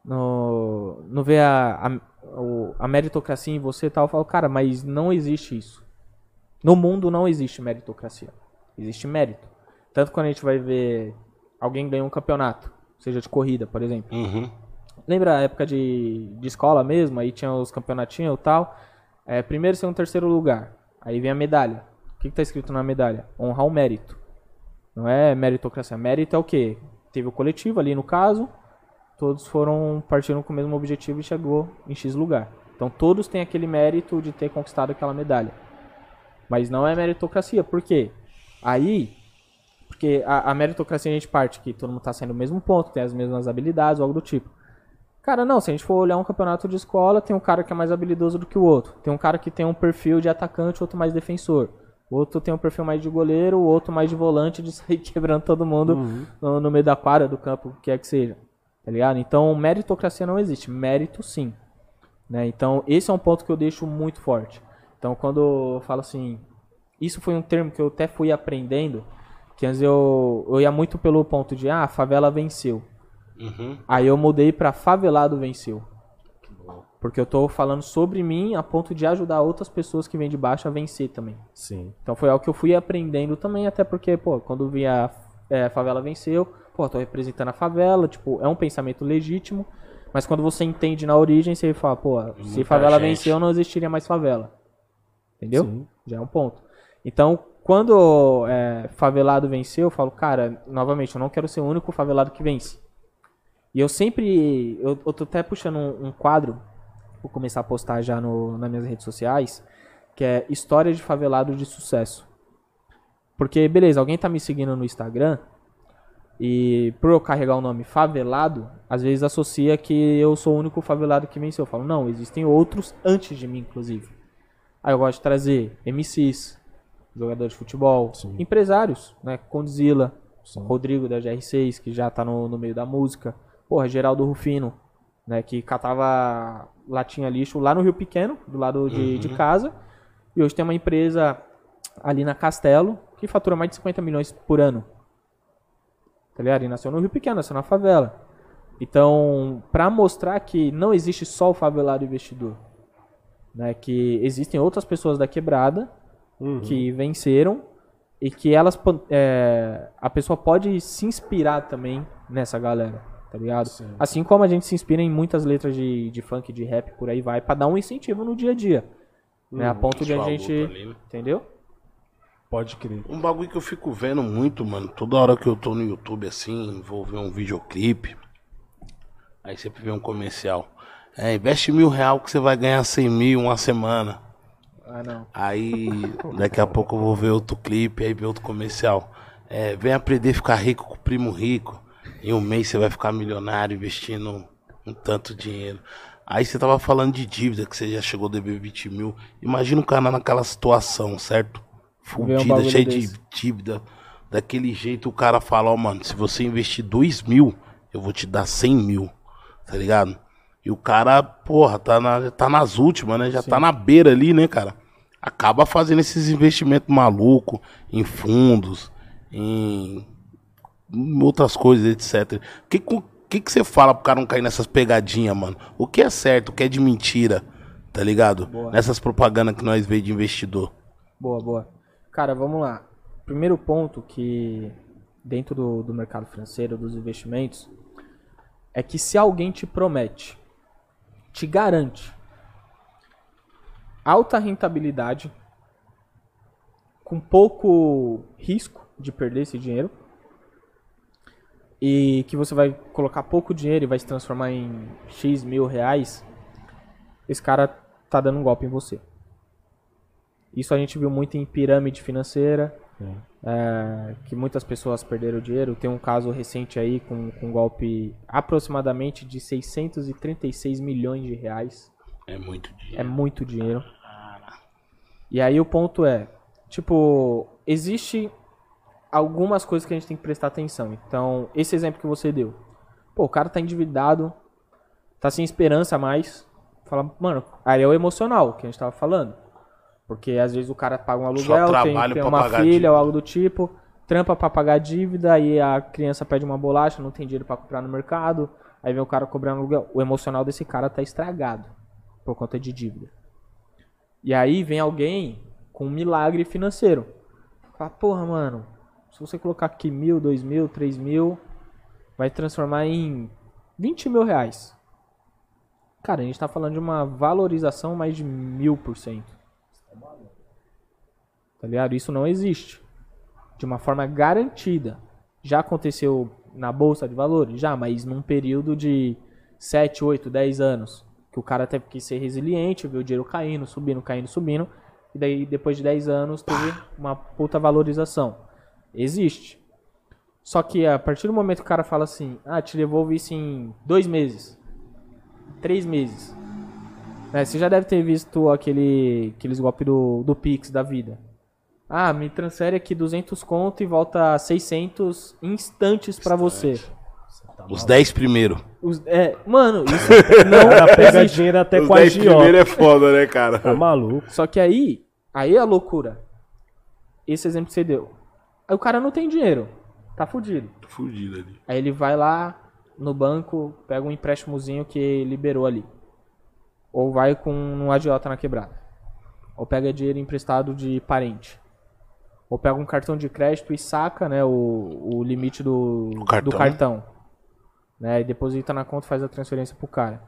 No. Não vê a, a, a meritocracia em você e tal. Eu falo, cara, mas não existe isso. No mundo não existe meritocracia. Existe mérito. Tanto quando a gente vai ver alguém ganhar um campeonato, seja de corrida, por exemplo. Uhum. Lembra a época de, de escola mesmo? Aí tinha os campeonatinhos e tal. É, primeiro, segundo, terceiro lugar. Aí vem a medalha. O que, que tá escrito na medalha? Honrar o mérito. Não é meritocracia. Mérito é o quê? Teve o coletivo ali no caso. Todos foram partindo com o mesmo objetivo e chegou em X lugar. Então todos têm aquele mérito de ter conquistado aquela medalha. Mas não é meritocracia. Por quê? Aí porque a, a meritocracia a gente parte que todo mundo tá saindo no mesmo ponto, tem as mesmas habilidades, algo do tipo. Cara, não, se a gente for olhar um campeonato de escola, tem um cara que é mais habilidoso do que o outro. Tem um cara que tem um perfil de atacante, outro mais defensor. O outro tem um perfil mais de goleiro, o outro mais de volante, de (laughs) sair quebrando todo mundo no, no meio da quadra, do campo, o que quer que seja. Tá ligado? Então, meritocracia não existe. Mérito, sim. Né? Então, esse é um ponto que eu deixo muito forte. Então, quando eu falo assim, isso foi um termo que eu até fui aprendendo, que antes eu, eu ia muito pelo ponto de, ah, a favela venceu. Uhum. Aí eu mudei pra favelado venceu. Porque eu tô falando sobre mim a ponto de ajudar outras pessoas que vêm de baixo a vencer também. Sim. Então foi algo que eu fui aprendendo também, até porque, pô, quando via é, a favela venceu, pô, tô representando a favela, tipo, é um pensamento legítimo, mas quando você entende na origem, você fala, pô, se Muita favela gente. venceu, não existiria mais favela. Entendeu? Sim. Já é um ponto. Então, quando é, favelado venceu, eu falo, cara, novamente, eu não quero ser o único favelado que vence. E eu sempre. Eu, eu tô até puxando um, um quadro, vou começar a postar já no, nas minhas redes sociais, que é História de Favelado de Sucesso. Porque, beleza, alguém tá me seguindo no Instagram e por eu carregar o nome favelado, às vezes associa que eu sou o único favelado que venceu. Eu falo, não, existem outros antes de mim, inclusive. Aí eu gosto de trazer MCs, jogadores de futebol, Sim. empresários, né? Condzilla. Rodrigo da GR6, que já tá no, no meio da música. Porra, Geraldo Rufino, né? Que catava latinha lixo lá no Rio Pequeno, do lado de, de casa. E hoje tem uma empresa ali na Castelo que fatura mais de 50 milhões por ano. Tá ligado? E nasceu no Rio Pequeno, nasceu na favela. Então, pra mostrar que não existe só o favelado investidor, né? Que existem outras pessoas da quebrada Uhum. que venceram e que elas é, a pessoa pode se inspirar também nessa galera, tá ligado? Sim. Assim como a gente se inspira em muitas letras de, de funk, de rap, por aí vai, pra dar um incentivo no dia a dia. Né? A ponto de a gente. ali, né? Entendeu? Pode crer. Um bagulho que eu fico vendo muito, mano. Toda hora que eu tô no YouTube assim, vou ver um videoclipe. Aí sempre vê um comercial. É, investe mil real que você vai ganhar 100 mil uma semana. Ah, não. Aí daqui a pouco eu vou ver outro clipe, aí ver outro comercial. É, vem aprender a ficar rico com o primo rico. Em um mês você vai ficar milionário investindo um tanto dinheiro. Aí você tava falando de dívida, que você já chegou a dever 20 mil. Imagina um cara naquela situação, certo? Um Fudida, bagulho cheio desse. de dívida. Daquele jeito o cara fala, ó, mano, se você investir 2 mil, eu vou te dar 100 mil. Tá ligado? E o cara, porra, tá, na, tá nas últimas, né? Já tá na beira ali, né, cara? acaba fazendo esses investimentos malucos em fundos, em outras coisas, etc. O que, que, que você fala pro cara não cair nessas pegadinhas, mano? O que é certo, o que é de mentira, tá ligado? Boa. Nessas propagandas que nós vemos de investidor. Boa, boa. Cara, vamos lá. Primeiro ponto que dentro do, do mercado financeiro, dos investimentos, é que se alguém te promete, te garante alta rentabilidade, com pouco risco de perder esse dinheiro, e que você vai colocar pouco dinheiro e vai se transformar em X mil reais, esse cara tá dando um golpe em você. Isso a gente viu muito em pirâmide financeira, é, que muitas pessoas perderam dinheiro. Tem um caso recente aí com, com um golpe aproximadamente de 636 milhões de reais. É muito É dinheiro. muito dinheiro. E aí o ponto é, tipo, existe algumas coisas que a gente tem que prestar atenção. Então, esse exemplo que você deu. Pô, o cara tá endividado, tá sem esperança mais. Fala, mano, aí é o emocional que a gente tava falando. Porque às vezes o cara paga um aluguel, tem, tem uma filha ou algo do tipo, trampa pra pagar a dívida, aí a criança pede uma bolacha, não tem dinheiro pra comprar no mercado, aí vem o cara cobrando aluguel. O emocional desse cara tá estragado por conta de dívida. E aí vem alguém com um milagre financeiro. Fala, porra, mano, se você colocar aqui mil, dois mil, três mil, vai transformar em 20 mil reais. Cara, a gente tá falando de uma valorização mais de mil por cento. Tá ligado? Isso não existe. De uma forma garantida. Já aconteceu na bolsa de valores? Já, mas num período de 7, 8, 10 anos. Que o cara teve que ser resiliente, viu o dinheiro caindo, subindo, caindo, subindo. E daí, depois de 10 anos, teve uma puta valorização. Existe. Só que a partir do momento que o cara fala assim, ah, te devolvo isso em dois meses, três meses. Né, Você já deve ter visto aquele, aqueles golpes do, do Pix da vida. Ah, me transfere aqui 200 conto e volta 600 instantes pra você. Os 10 primeiros. Os- é, mano, isso (laughs) não pega existe. dinheiro até Os com a 10 agiota. primeiros é foda, né, cara? Tá maluco. Só que aí, aí é a loucura. Esse exemplo que você deu. Aí o cara não tem dinheiro. Tá fudido. Fudido ali. Aí ele vai lá no banco, pega um empréstimozinho que liberou ali. Ou vai com um agiota na quebrada. Ou pega dinheiro emprestado de parente. Ou pega um cartão de crédito e saca né, o, o limite do O cartão. do cartão. Né, e deposita na conta e faz a transferência pro cara.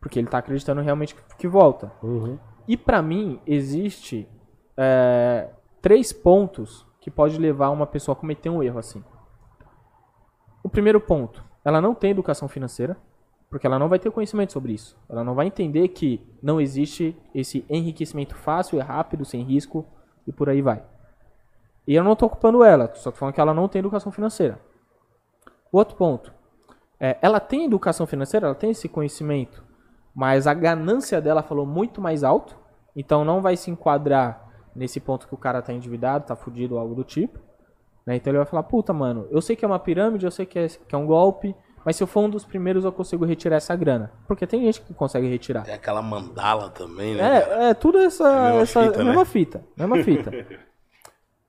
Porque ele tá acreditando realmente que, volta. Uhum. E pra mim, existe é, três pontos que pode levar uma pessoa a cometer um erro assim. O primeiro ponto, ela não tem educação financeira, porque ela não vai ter conhecimento sobre isso. Ela não vai entender que não existe esse enriquecimento fácil e rápido, sem risco, e por aí vai. E eu não tô culpando ela, só tô falando que ela não tem educação financeira. O outro ponto, é, ela tem educação financeira, ela tem esse conhecimento, mas a ganância dela falou muito mais alto, então não vai se enquadrar nesse ponto que o cara tá endividado, tá fudido ou algo do tipo. né? Então ele vai falar, puta, mano, eu sei que é uma pirâmide, eu sei que é, que é um golpe, mas se eu for um dos primeiros eu consigo retirar essa grana. Porque tem gente que consegue retirar. Tem aquela mandala também, né? É, é tudo essa, É mesma essa fita, né? mesma fita, mesma (laughs) fita.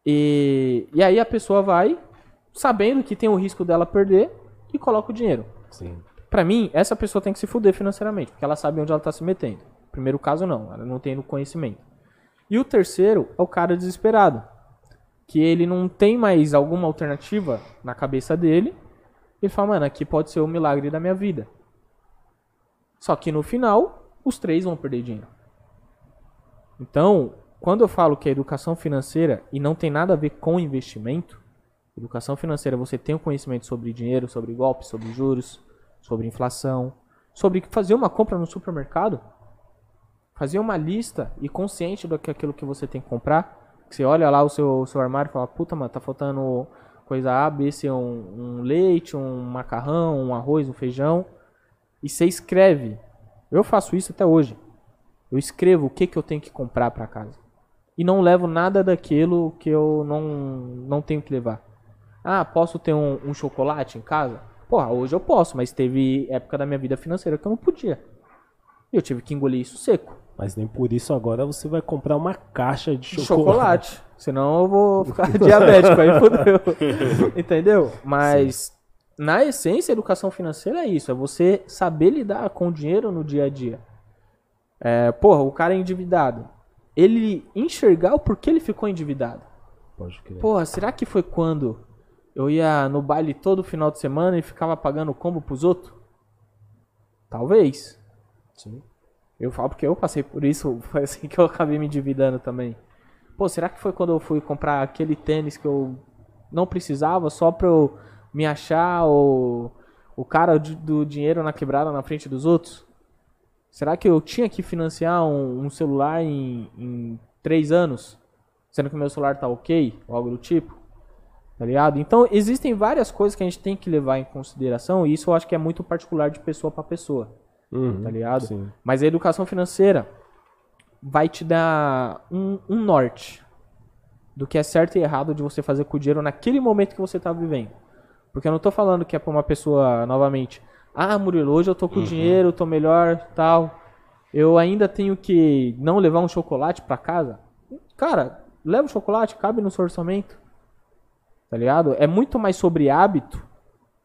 E, e aí a pessoa vai, sabendo que tem o risco dela perder, e coloca o dinheiro. Sim. Pra mim, essa pessoa tem que se fuder financeiramente, porque ela sabe onde ela tá se metendo. Primeiro caso, não, ela não tem o conhecimento. E o terceiro é o cara desesperado, que ele não tem mais alguma alternativa na cabeça dele. Ele fala, mano, aqui pode ser o milagre da minha vida. Só que no final, os três vão perder dinheiro. Então, quando eu falo que é educação financeira e não tem nada a ver com investimento, educação financeira você tem o conhecimento sobre dinheiro, sobre golpes, sobre juros, sobre inflação, sobre fazer uma compra no supermercado, fazer uma lista e consciente do que aquilo que você tem que comprar. Que você olha lá o seu, seu armário e fala, puta, mano, tá faltando coisa A, B, C, um, um leite, um macarrão, um arroz, um feijão. E você escreve. Eu faço isso até hoje. Eu escrevo o que, que eu tenho que comprar para casa. E não levo nada daquilo que eu não, não tenho que levar. Ah, posso ter um, um chocolate em casa? Porra, hoje eu posso, mas teve época da minha vida financeira que eu não podia. E eu tive que engolir isso seco. Mas nem por isso agora você vai comprar uma caixa de de chocolate. chocolate. (laughs) Senão eu vou ficar (laughs) diabético, aí fodeu. (laughs) Entendeu? Mas, na essência, a educação financeira é isso. É você saber lidar com o dinheiro no dia a dia. É, porra, o cara é endividado. Ele enxergar o porquê ele ficou endividado. Pode crer. Porra, será que foi quando eu ia no baile todo final de semana e ficava pagando combo pros outros? Talvez. Sim. Eu falo porque eu passei por isso, (laughs) foi assim que eu acabei me endividando também. Pô, será que foi quando eu fui comprar aquele tênis que eu não precisava só pra eu me achar o, o cara do dinheiro na quebrada na frente dos outros? Será que eu tinha que financiar um, um celular em, em três anos, sendo que meu celular tá ok, ou algo do tipo? Tá ligado? Então, existem várias coisas que a gente tem que levar em consideração, e isso eu acho que é muito particular de pessoa pra pessoa Uhum, tá ligado? Sim. Mas a educação financeira vai te dar um, um norte do que é certo e errado de você fazer com o dinheiro naquele momento que você tá vivendo. Porque eu não tô falando que é pra uma pessoa, novamente, ah, Murilo, hoje eu tô com dinheiro, tô melhor, tal. Eu ainda tenho que não levar um chocolate pra casa. Cara, leva o chocolate, cabe no seu orçamento. Tá ligado? É muito mais sobre hábito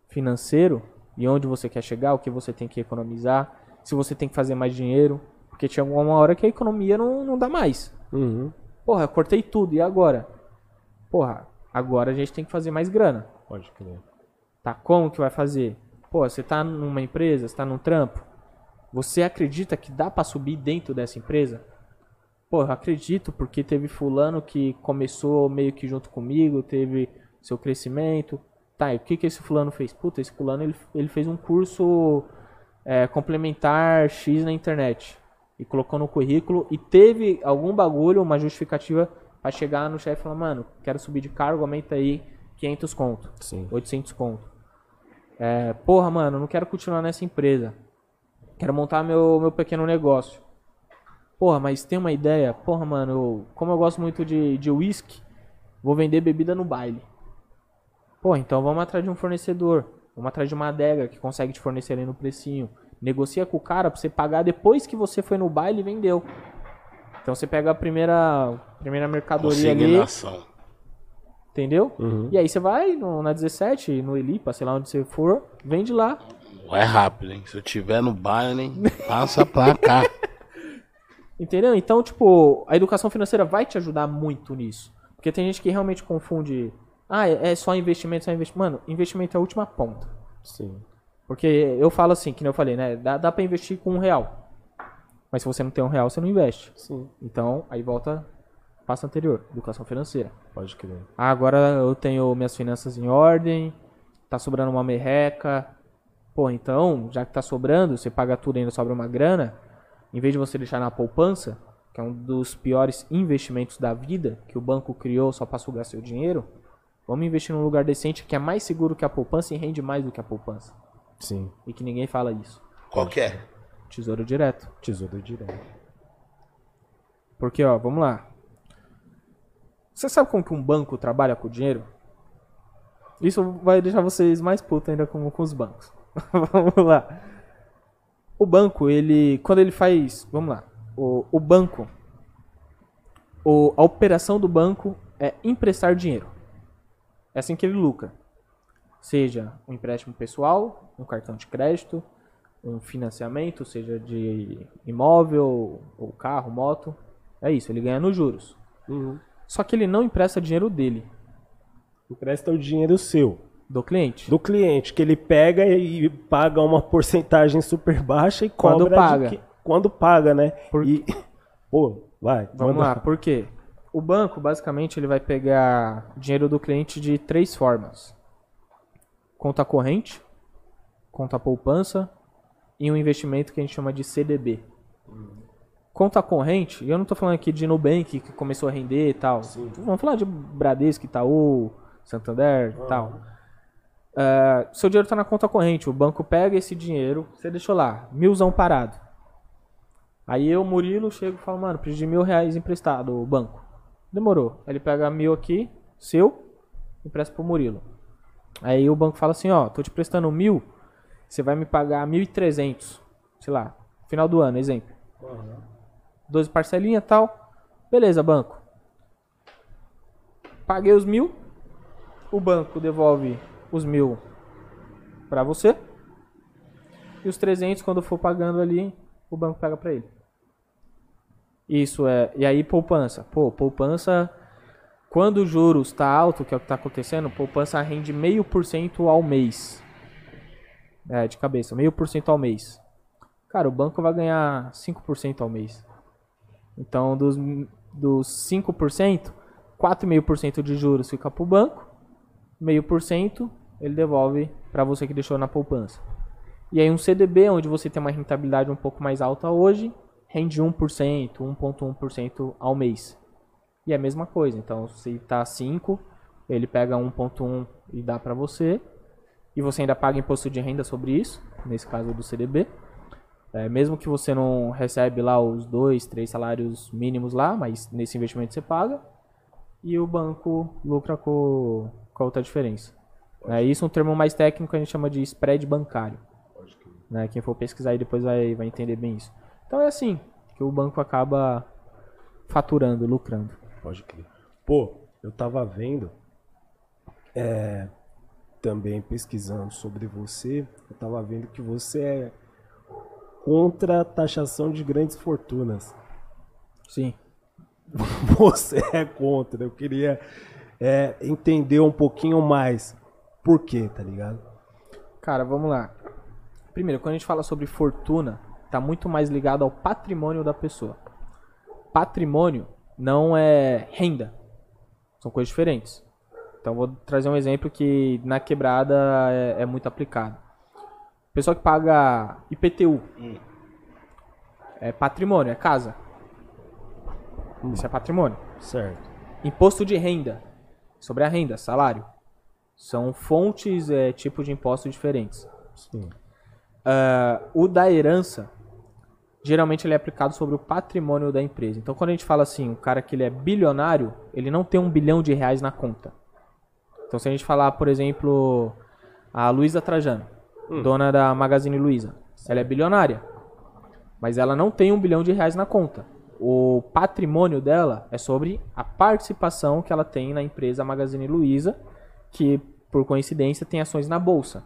financeiro e onde você quer chegar, o que você tem que economizar, se você tem que fazer mais dinheiro. Porque tinha uma hora que a economia não, não dá mais. Uhum. Porra, eu cortei tudo, e agora? Porra, agora a gente tem que fazer mais grana. Pode crer. Tá? Como que vai fazer? Pô, você tá numa empresa, você tá num trampo. Você acredita que dá pra subir dentro dessa empresa? Pô, eu acredito porque teve fulano que começou meio que junto comigo, teve seu crescimento. Tá, e o que que esse fulano fez? Puta, esse fulano ele, ele fez um curso é, complementar X na internet. E colocou no currículo e teve algum bagulho, uma justificativa pra chegar no chefe e falar, mano, quero subir de cargo, aumenta aí 500 conto. Sim. 800 conto. É, porra, mano, não quero continuar nessa empresa. Quero montar meu, meu pequeno negócio. Porra, mas tem uma ideia? Porra, mano, eu- como eu gosto muito de, de whisky, vou vender bebida no baile. Porra, então vamos atrás de um fornecedor. Vamos atrás de uma adega que consegue te fornecer ali no precinho. Negocia com o cara pra você pagar depois que você foi no baile e vendeu. Então você pega a primeira, primeira mercadoria ali, entendeu? Uhum. E aí você vai no, na 17, no Elipa, sei lá onde você for, vende lá. É rápido, hein? Se eu tiver no baile, hein? Passa pra cá. (laughs) Entendeu? Então, tipo, a educação financeira vai te ajudar muito nisso. Porque tem gente que realmente confunde. Ah, é é só investimento, só investimento. Mano, investimento é a última ponta. Sim. Porque eu falo assim, que nem eu falei, né? Dá, dá pra investir com um real. Mas se você não tem um real, você não investe. Sim. Então, aí volta passo anterior, educação financeira. Pode crer. Ah, agora eu tenho minhas finanças em ordem, tá sobrando uma merreca. Pô, então, já que tá sobrando, você paga tudo e ainda sobra uma grana, em vez de você deixar na poupança, que é um dos piores investimentos da vida, que o banco criou só pra sugar seu dinheiro, vamos investir num lugar decente que é mais seguro que a poupança e rende mais do que a poupança. Sim. E que ninguém fala isso. Qual que é? Tesouro direto. Tesouro direto. Porque, ó, vamos lá. Você sabe como que um banco trabalha com o dinheiro? Isso vai deixar vocês mais putos ainda com, com os bancos. (laughs) vamos lá. O banco, ele. Quando ele faz. Vamos lá. O, o banco. O, a operação do banco é emprestar dinheiro. É assim que ele lucra. Seja um empréstimo pessoal, um cartão de crédito, um financiamento, seja de imóvel, ou carro, moto. É isso, ele ganha nos juros. Uhum. Só que ele não empresta dinheiro dele, Empresta o dinheiro seu. do cliente. Do cliente, que ele pega e paga uma porcentagem super baixa e Quando cobra paga. de que- quando paga, né? Por- E, (laughs) pô, vai. Vamos manda- lá, por quê? O banco, basicamente, ele vai pegar dinheiro do cliente de três formas: conta corrente, conta poupança e um investimento que a gente chama de CDB. Conta corrente, e eu não tô falando aqui de Nubank que começou a render e tal. Vamos falar de Bradesco, Itaú, Santander e tal. Ah, seu dinheiro tá na conta corrente, o banco pega esse dinheiro, você deixou lá, milzão parado. Aí eu, Murilo, chego e falo, mano, preciso de mil reais emprestado, o banco. Demorou. Ele pega mil aqui, seu, empresta pro Murilo. Aí o banco fala assim, ó, tô te prestando mil, você vai me pagar mil e trezentos, sei lá, final do ano, exemplo. 12 parcelinhas e tal. Beleza, banco. Paguei os mil. O banco devolve os mil pra você. E os 300, quando for pagando ali, o banco pega pra ele. Isso é. E aí, poupança. Pô, poupança. Quando o juros está alto, que é o que está acontecendo, poupança rende meio por cento ao mês. É, de cabeça, meio por cento ao mês. Cara, o banco vai ganhar 5% ao mês. Então, dos, dos 5%, 4,5% de juros fica para o banco, meio por cento ele devolve para você que deixou na poupança. E aí um CDB, onde você tem uma rentabilidade um pouco mais alta hoje, rende 1%, 1,1% ao mês. E é a mesma coisa. Então, se está 5, ele pega 1,1 e dá para você. E você ainda paga imposto de renda sobre isso, nesse caso do CDB. É, mesmo que você não recebe lá os dois, três salários mínimos lá, mas nesse investimento você paga. E o banco lucra com, com a outra diferença. É, isso é um termo mais técnico que a gente chama de spread bancário. Né? Quem for pesquisar aí depois vai, vai entender bem isso. Então é assim que o banco acaba faturando, lucrando. Pode crer. Pô, eu tava vendo, é, também pesquisando sobre você, eu tava vendo que você é contra a taxação de grandes fortunas. Sim. (laughs) Você é contra. Eu queria é, entender um pouquinho mais por quê, tá ligado? Cara, vamos lá. Primeiro, quando a gente fala sobre fortuna, tá muito mais ligado ao patrimônio da pessoa. Patrimônio não é renda. São coisas diferentes. Então vou trazer um exemplo que na quebrada é, é muito aplicado. Pessoa que paga IPTU. Hum. É patrimônio, é casa. Hum. Isso é patrimônio. Certo. Imposto de renda. Sobre a renda, salário. São fontes, é, tipo de impostos diferentes. Sim. Uh, o da herança, geralmente ele é aplicado sobre o patrimônio da empresa. Então, quando a gente fala assim, o cara que ele é bilionário, ele não tem um bilhão de reais na conta. Então, se a gente falar, por exemplo, a Luísa Trajano, hum. dona da Magazine Luiza, ela é bilionária, mas ela não tem um bilhão de reais na conta. O patrimônio dela é sobre a participação que ela tem na empresa Magazine Luiza, que por coincidência tem ações na bolsa.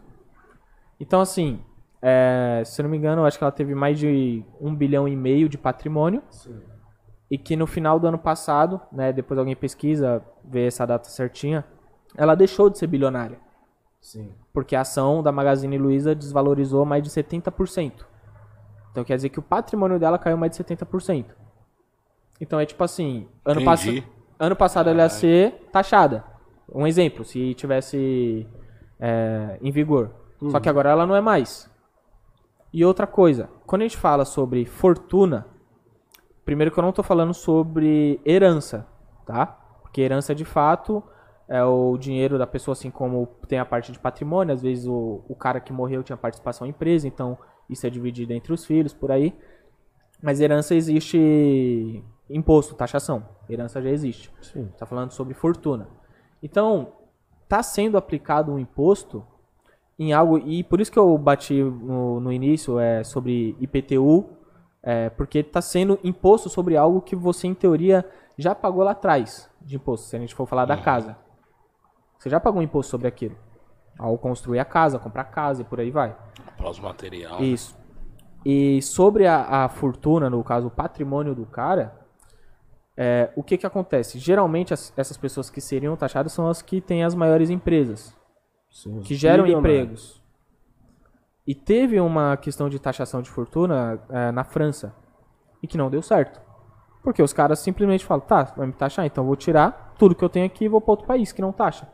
Então, assim, é, se não me engano, eu acho que ela teve mais de um bilhão e meio de patrimônio. Sim. E que no final do ano passado, né, depois alguém pesquisa, vê essa data certinha, ela deixou de ser bilionária. Sim. Porque a ação da Magazine Luiza desvalorizou mais de 70%. Então quer dizer que o patrimônio dela caiu mais de 70%. Então é tipo assim, ano, pass ano passado ela ia ser taxada. Um exemplo, se tivesse é, em vigor. Uhum. Só que agora ela não é mais. E outra coisa, quando a gente fala sobre fortuna, primeiro que eu não estou falando sobre herança, tá? Porque herança de fato é o dinheiro da pessoa, assim como tem a parte de patrimônio, às vezes o, o cara que morreu tinha participação em empresa, então isso é dividido entre os filhos, por aí. Mas herança existe imposto, taxação. Herança já existe. Sim. Tá falando sobre fortuna. Então, tá sendo aplicado um imposto em algo e por isso que eu bati no, no início é sobre IPTU, é, porque está sendo imposto sobre algo que você em teoria já pagou lá atrás de imposto. Se a gente for falar da casa, você já pagou um imposto sobre aquilo ao construir a casa, comprar a casa e por aí vai. Para os material. Isso. E sobre a, a, fortuna, no caso o patrimônio do cara, é, o que que acontece? Geralmente as, essas pessoas que seriam taxadas são as que têm as maiores empresas que geram empregos. E teve uma questão de taxação de fortuna é, na França e que não deu certo. Porque os caras simplesmente falam, tá, vai me taxar, então vou tirar tudo que eu tenho aqui e vou para outro país que não taxa.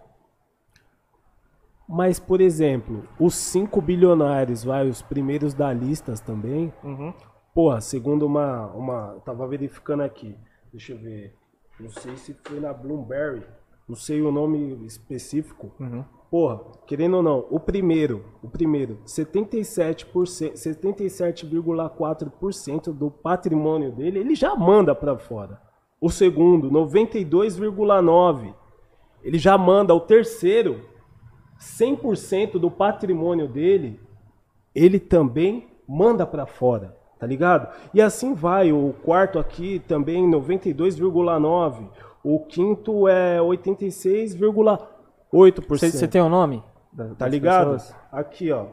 Mas, por exemplo, os cinco bilionários, vai, os primeiros da lista também. Uhum. Porra, segundo uma, uma. Tava verificando aqui. Deixa eu ver. Não sei se foi na Bloomberg. Não sei o nome específico. Uhum. Porra, querendo ou não, o primeiro, o primeiro, 77%, 77,4% do patrimônio dele, ele já manda para fora. O segundo, 92,9%. Ele já manda o terceiro, 100% do patrimônio dele, ele também manda para fora. Tá ligado? E assim vai. O quarto aqui também 92,9. O quinto é 86,8%. Você tem o um nome? da- Tá ligado? Aqui, ó.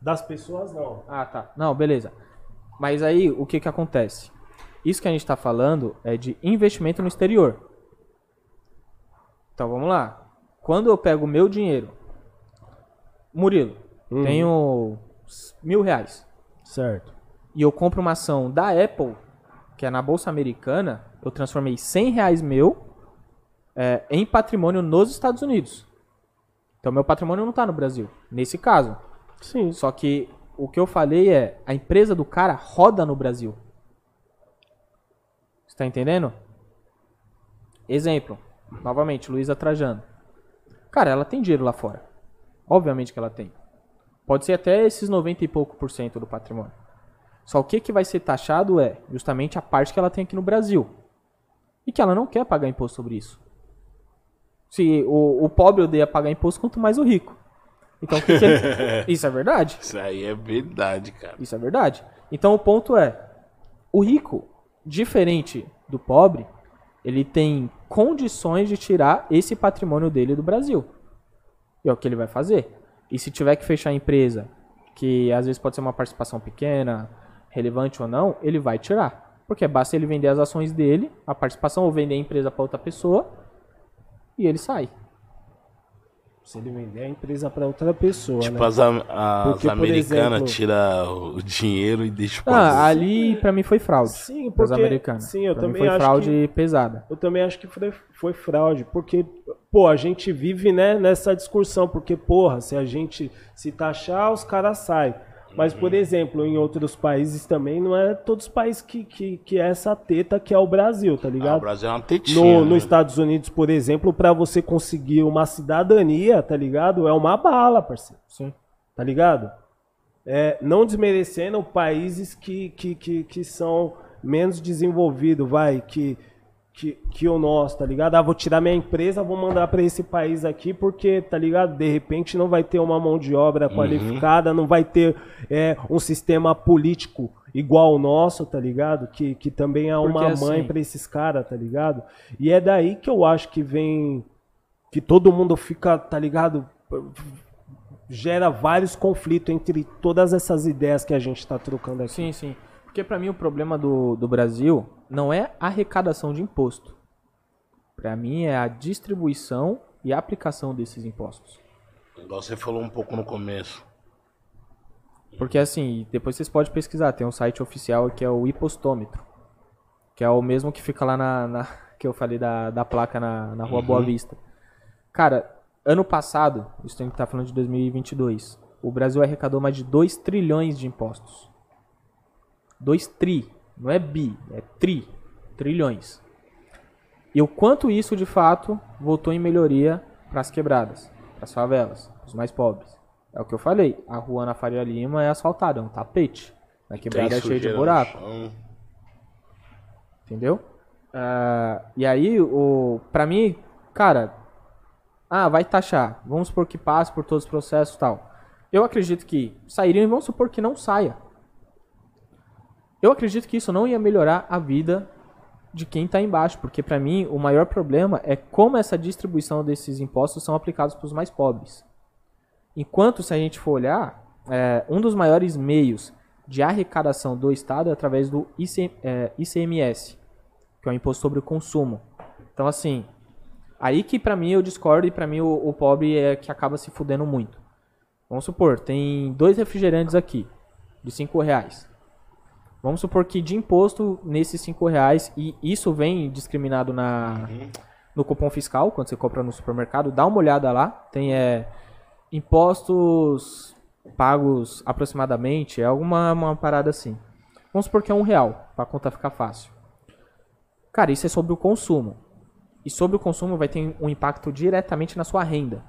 Das pessoas não. Ah, tá. Não, beleza. Mas aí, o que que acontece? Isso que a gente tá falando é de investimento no exterior. Então, vamos lá. Quando eu pego o meu dinheiro, Murilo, tenho s- mil reais, Certo. e eu compro uma ação da Apple, que é na Bolsa Americana, eu transformei 100 reais meu é, em patrimônio nos Estados Unidos. Então, meu patrimônio não tá no Brasil, nesse caso. Sim. Só que o que eu falei é, a empresa do cara roda no Brasil. Você tá entendendo? Exemplo, novamente, Luísa Trajano. Cara, ela tem dinheiro lá fora. Obviamente que ela tem. Pode ser até esses 90 e pouco por cento do patrimônio. Só o que, que vai ser taxado é justamente a parte que ela tem aqui no Brasil. E que ela não quer pagar imposto sobre isso. Se o, o pobre odeia pagar imposto, quanto mais o rico. Então, o que que ele... (laughs) isso é verdade. Isso aí é verdade, cara. Isso é verdade. Então o ponto é, o rico, diferente do pobre, ele tem condições de tirar esse patrimônio dele do Brasil. E é o que ele vai fazer. E se tiver que fechar a empresa, que às vezes pode ser uma participação pequena, relevante ou não, ele vai tirar. Porque basta ele vender as ações dele, a participação, ou vender a empresa para outra pessoa, e ele sai. Se ele vender a empresa pra outra pessoa, Tipo, né? as, am- as Porque, americanas exemplo- tiram o dinheiro e deixam pra Ah, ali pra mim foi fraude. Sim, porque- americanas. sim, eu Pra mim também foi acho fraude que- pesada. Eu também acho que foi, foi fraude, porque, pô, a gente vive, né, nessa discussão, porque, porra, se a gente se taxar, os caras saem. Mas, Uhum. por exemplo, em outros países também, não é todos os países que, que, que é essa teta que é o Brasil, tá Ah, o ligado? Brasil é uma tetinha. No, né? nos Estados Unidos, por exemplo, pra você conseguir uma cidadania, tá ligado? É uma bala, parceiro. Sim. Tá ligado? É, não desmerecendo países que, que, que, que são menos desenvolvidos, vai, que, que, que o nosso, tá ligado? Ah, vou tirar minha empresa, vou mandar pra esse país aqui, porque, tá ligado? De repente não vai ter uma mão de obra qualificada, não vai ter é, um sistema político igual o nosso, tá ligado? Que, que também é uma Porque, mãe assim- pra esses caras, tá ligado? E é daí que eu acho que vem. Que todo mundo fica, tá ligado? Gera vários conflitos entre todas essas ideias que a gente tá trocando aqui. Sim, sim. Porque pra mim o problema do, do Brasil não é arrecadação de imposto. Pra mim é a distribuição e a aplicação desses impostos. Igual você falou um pouco no começo. Porque assim, depois vocês podem pesquisar, tem um site oficial que é o Impostômetro. Que é o mesmo que fica lá na. na- (laughs) que eu falei da, da placa na, na rua Boa Vista. Cara, ano passado, isso tem que estar falando de 2022, o Brasil arrecadou mais de 2 trilhões de impostos. 2 tri, não é bi, é tri, trilhões. E o quanto isso de fato voltou em melhoria para as quebradas, para as favelas, os mais pobres. É o que eu falei, a rua na Faria Lima é asfaltada, é um tapete. Na quebrada Tem é cheio de buraco. Entendeu? Ah, e aí, o, pra mim, cara, ah, vai taxar. Vamos supor que passe por todos os processos e tal. Eu acredito que sairiam e vamos supor que não saia. Eu acredito que isso não ia melhorar a vida de quem tá embaixo, porque pra mim o maior problema é como essa distribuição desses impostos são aplicados para os mais pobres. Enquanto, se a gente for olhar, é, um dos maiores meios de arrecadação do Estado é através do IC, é, ICMS, que é o Imposto sobre o Consumo. Então, assim, aí que pra mim eu discordo e pra mim o, o pobre é que acaba se fudendo muito. Vamos supor, tem dois refrigerantes aqui, de 5 reais. Vamos supor que de imposto nesses 5 reais, e isso vem discriminado na, no cupom fiscal, quando você compra no supermercado, dá uma olhada lá, tem é, impostos pagos aproximadamente, é alguma uma parada assim. Vamos supor que é um real, pra conta ficar fácil. Cara, isso é sobre o consumo. E sobre o consumo vai ter um impacto diretamente na sua renda.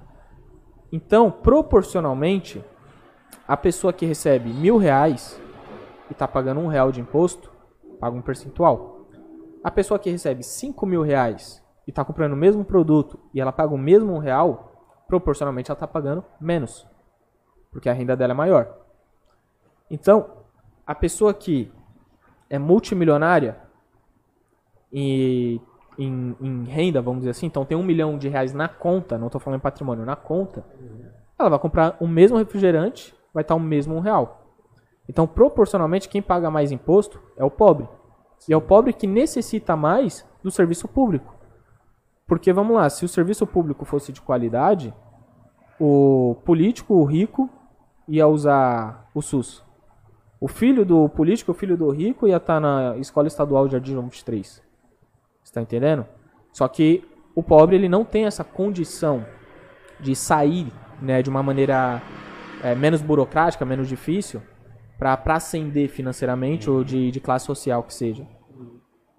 Então, proporcionalmente, a pessoa que recebe mil reais e está pagando um real de imposto, paga um percentual. A pessoa que recebe cinco mil reais e está comprando o mesmo produto e ela paga o mesmo um real, proporcionalmente ela está pagando menos. Porque a renda dela é maior. Então, a pessoa que é multimilionária e em, em renda, vamos dizer assim, então tem um milhão de reais na conta, não estou falando em patrimônio, na conta, ela vai comprar o mesmo refrigerante, vai estar o mesmo um real. Então, proporcionalmente, quem paga mais imposto é o pobre. E é o pobre que necessita mais do serviço público. Porque, vamos lá, se o serviço público fosse de qualidade, o político, o rico, ia usar o SUS. O filho do político, o filho do rico, ia estar na escola estadual Jardim João 23. Você tá entendendo? Só que o pobre, ele não tem essa condição de sair né, de uma maneira é, menos burocrática, menos difícil, para ascender financeiramente ou de, de classe social que seja.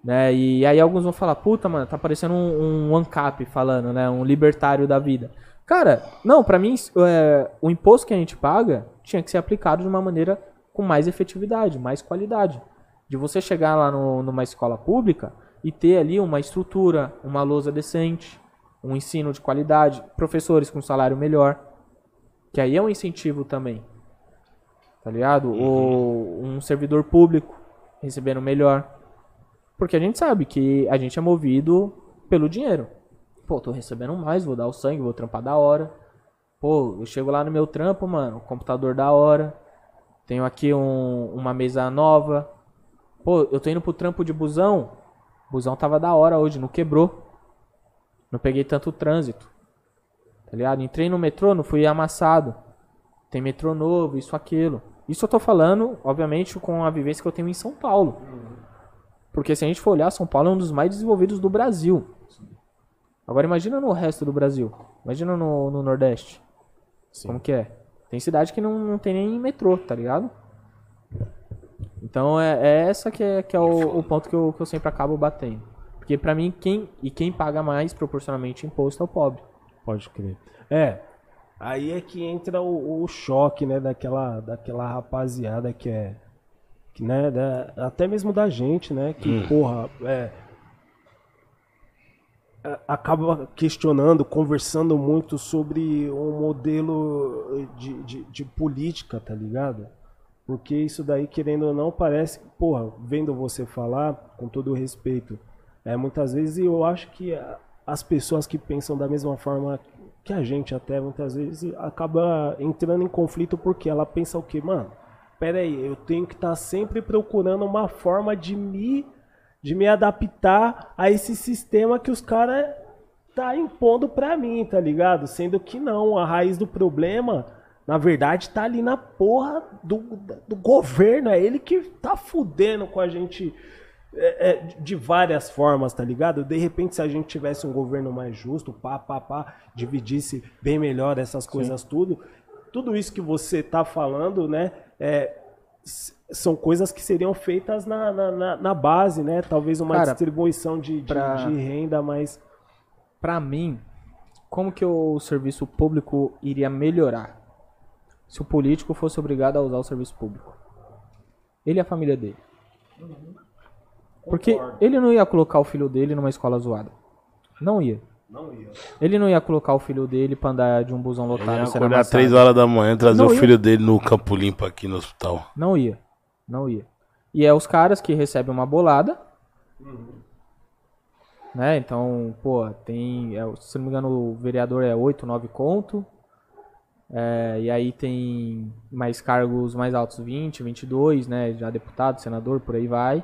Né? E aí alguns vão falar, puta, mano, tá parecendo um, um ANCAP falando, né? Um libertário da vida. Cara, não, para mim, é, o imposto que a gente paga tinha que ser aplicado de uma maneira com mais efetividade, mais qualidade. De você chegar lá no, numa escola pública e ter ali uma estrutura, uma lousa decente, um ensino de qualidade, professores com salário melhor, que aí é um incentivo também tá ligado? Uhum. Ou um servidor público recebendo melhor. Porque a gente sabe que a gente é movido pelo dinheiro. Pô, tô recebendo mais, vou dar o sangue, vou trampar da hora. Pô, eu chego lá no meu trampo, mano, computador da hora. Tenho aqui um, uma mesa nova. Pô, eu tô indo pro trampo de busão. Busão tava da hora hoje, não quebrou. Não peguei tanto trânsito. Tá ligado? Entrei no metrô, não fui amassado. Tem metrô novo, isso, aquilo. Isso eu tô falando, obviamente, com a vivência que eu tenho em São Paulo. Porque se a gente for olhar, São Paulo é um dos mais desenvolvidos do Brasil. Agora imagina no resto do Brasil. Imagina no, no Nordeste. Sim. Como que é? Tem cidade que não, não tem nem metrô, tá ligado? Então é, é essa que é, que é o, o ponto que eu, que eu sempre acabo batendo. Porque pra mim, quem, e quem paga mais proporcionalmente imposto é o pobre. Pode crer. É, Aí é que entra o, o, choque, né, daquela, daquela rapaziada que é. Que, né, da, até mesmo da gente, né? Que, hum. porra, é, acaba questionando, conversando muito sobre um modelo de, de, de, política, tá ligado? Porque isso daí, querendo ou não, parece, porra, vendo você falar, com todo o respeito, é, muitas vezes eu acho que as pessoas que pensam da mesma forma que a gente até muitas vezes acaba entrando em conflito porque ela pensa o que, mano? Pera aí, eu tenho que estar tá sempre procurando uma forma de me de me adaptar a esse sistema que os caras tá impondo pra mim, tá ligado? Sendo que não, a raiz do problema, na verdade, tá ali na porra do, do governo, é ele que tá fudendo com a gente é, é, de várias formas, tá ligado? De repente, se a gente tivesse um governo mais justo, pá, pá, pá, dividisse bem melhor essas coisas Sim. tudo, tudo isso que você tá falando, né, é, são coisas que seriam feitas na, na, na base, né? Talvez uma Cara, distribuição de, de, pra, de renda mais... Pra mim, como que o serviço público iria melhorar se o político fosse obrigado a usar o serviço público? Ele e a família dele. Uhum. Porque ele não ia colocar o filho dele numa escola zoada. Não ia. Não ia. Ele não ia colocar o filho dele pra andar de um busão lotado. Ele ia acordar às 3 horas da manhã trazer não o filho ia. dele no campo limpo aqui no hospital. Não ia. Não ia. E é os caras que recebem uma bolada. Uhum. Né? Então, pô, tem. É, se não me engano, o vereador é 8, 9 conto. É, e aí tem mais cargos mais altos, 20, 22, né? Já deputado, senador, por aí vai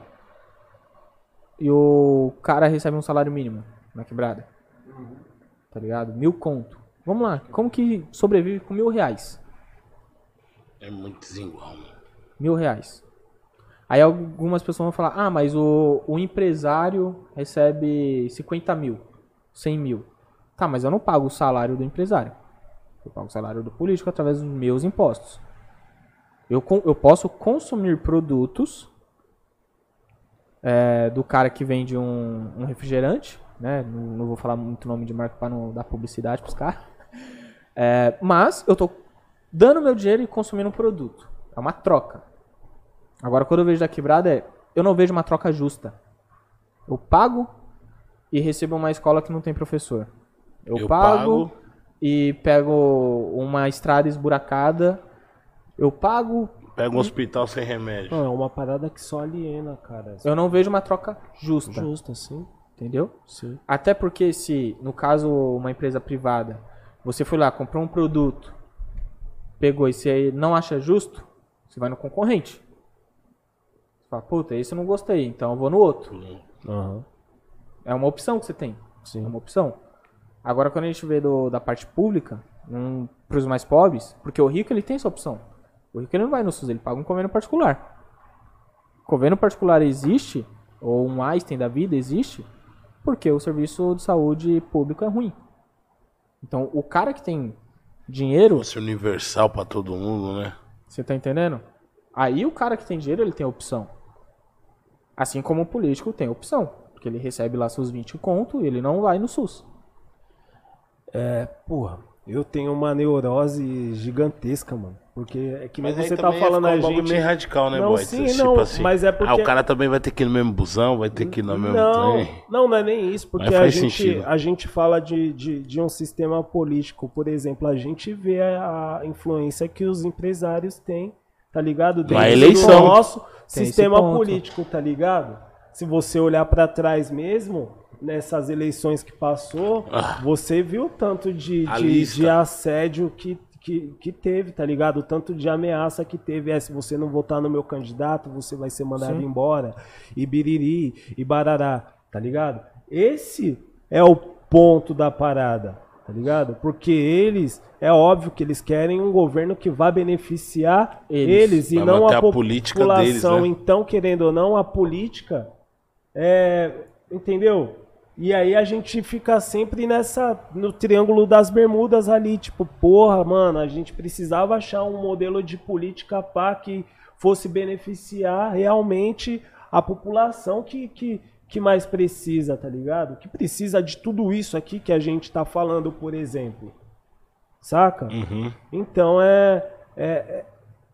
e o cara recebe um salário mínimo na quebrada. Tá ligado? Mil conto. Vamos lá, como que sobrevive com mil reais? É muito desigual, Mil reais. Aí algumas pessoas vão falar, ah, mas o, o empresário recebe 50 mil, 100 mil. Tá, mas eu não pago o salário do empresário. Eu pago o salário do político através dos meus impostos. Eu, eu posso consumir produtos é, do cara que vende um, um refrigerante, né? Não, não, vou falar muito nome de marca para não dar publicidade pros caras. É, mas eu tô dando meu dinheiro e consumindo um produto. É uma troca. Agora, quando eu vejo da quebrada, é, eu não vejo uma troca justa. Eu pago e recebo uma escola que não tem professor. Eu, eu pago, pago e pego uma estrada esburacada. Eu pago Pega um hospital sem remédio. Não, é uma parada que só aliena, cara. Eu não vejo uma troca justa, Justo, sim. entendeu? Sim. Até porque se, no caso, uma empresa privada, você foi lá, comprou um produto, pegou e você não acha justo, você vai no concorrente. Você fala, puta, esse eu não gostei, então eu vou no outro. Aham. É uma opção que você tem. É Sim. uma opção. Agora, quando a gente vê do, da parte pública, um, para os mais pobres, porque o rico ele tem essa opção. O rico ele não vai no SUS, ele paga um convênio particular. Convênio particular existe, ou um Einstein da vida existe, porque o serviço de saúde público é ruim. Então, o cara que tem dinheiro, Fosse universal pra todo mundo, né? você tá entendendo? Aí o cara que tem dinheiro, ele tem opção. Assim como o político tem opção. Porque ele recebe lá seus 20 conto e ele não vai no SUS. É, porra, eu tenho uma neurose gigantesca, mano. Porque é que nem aí você tá falando ficar a um gente. meio radical, né, Não, boy? sim, Tipo não, assim, mas é porque- Ah, o cara também vai ter que ir no mesmo busão, vai ter que ir no mesmo Não, trem. não, não é nem isso, porque a gente, sentido. a gente fala de, de, de um sistema político. Por exemplo, a gente vê a, influência que os empresários têm, tá ligado? Dentro eleição. do nosso Tem sistema político, tá ligado? Se você olhar pra trás mesmo, nessas eleições que passou, Ah. você viu o tanto de, de, de assédio que, que, que teve, tá ligado? O tanto de ameaça que teve. É, se você não votar no meu candidato, você vai ser mandado Sim. embora. E biriri, e barará, tá ligado? Esse é o ponto da parada, tá ligado? Porque eles, é óbvio que eles querem um governo que vá beneficiar Eles. eles, e não a, a política população. deles, né? Então, querendo ou não, a política é, entendeu? E aí a gente fica sempre nessa no triângulo das bermudas ali, tipo, porra, mano, a gente precisava achar um modelo de política pá que fosse beneficiar realmente a população que, que, que mais precisa, tá ligado? Que precisa de tudo isso aqui que a gente tá falando, por exemplo. Saca? Uhum. Então é, é, é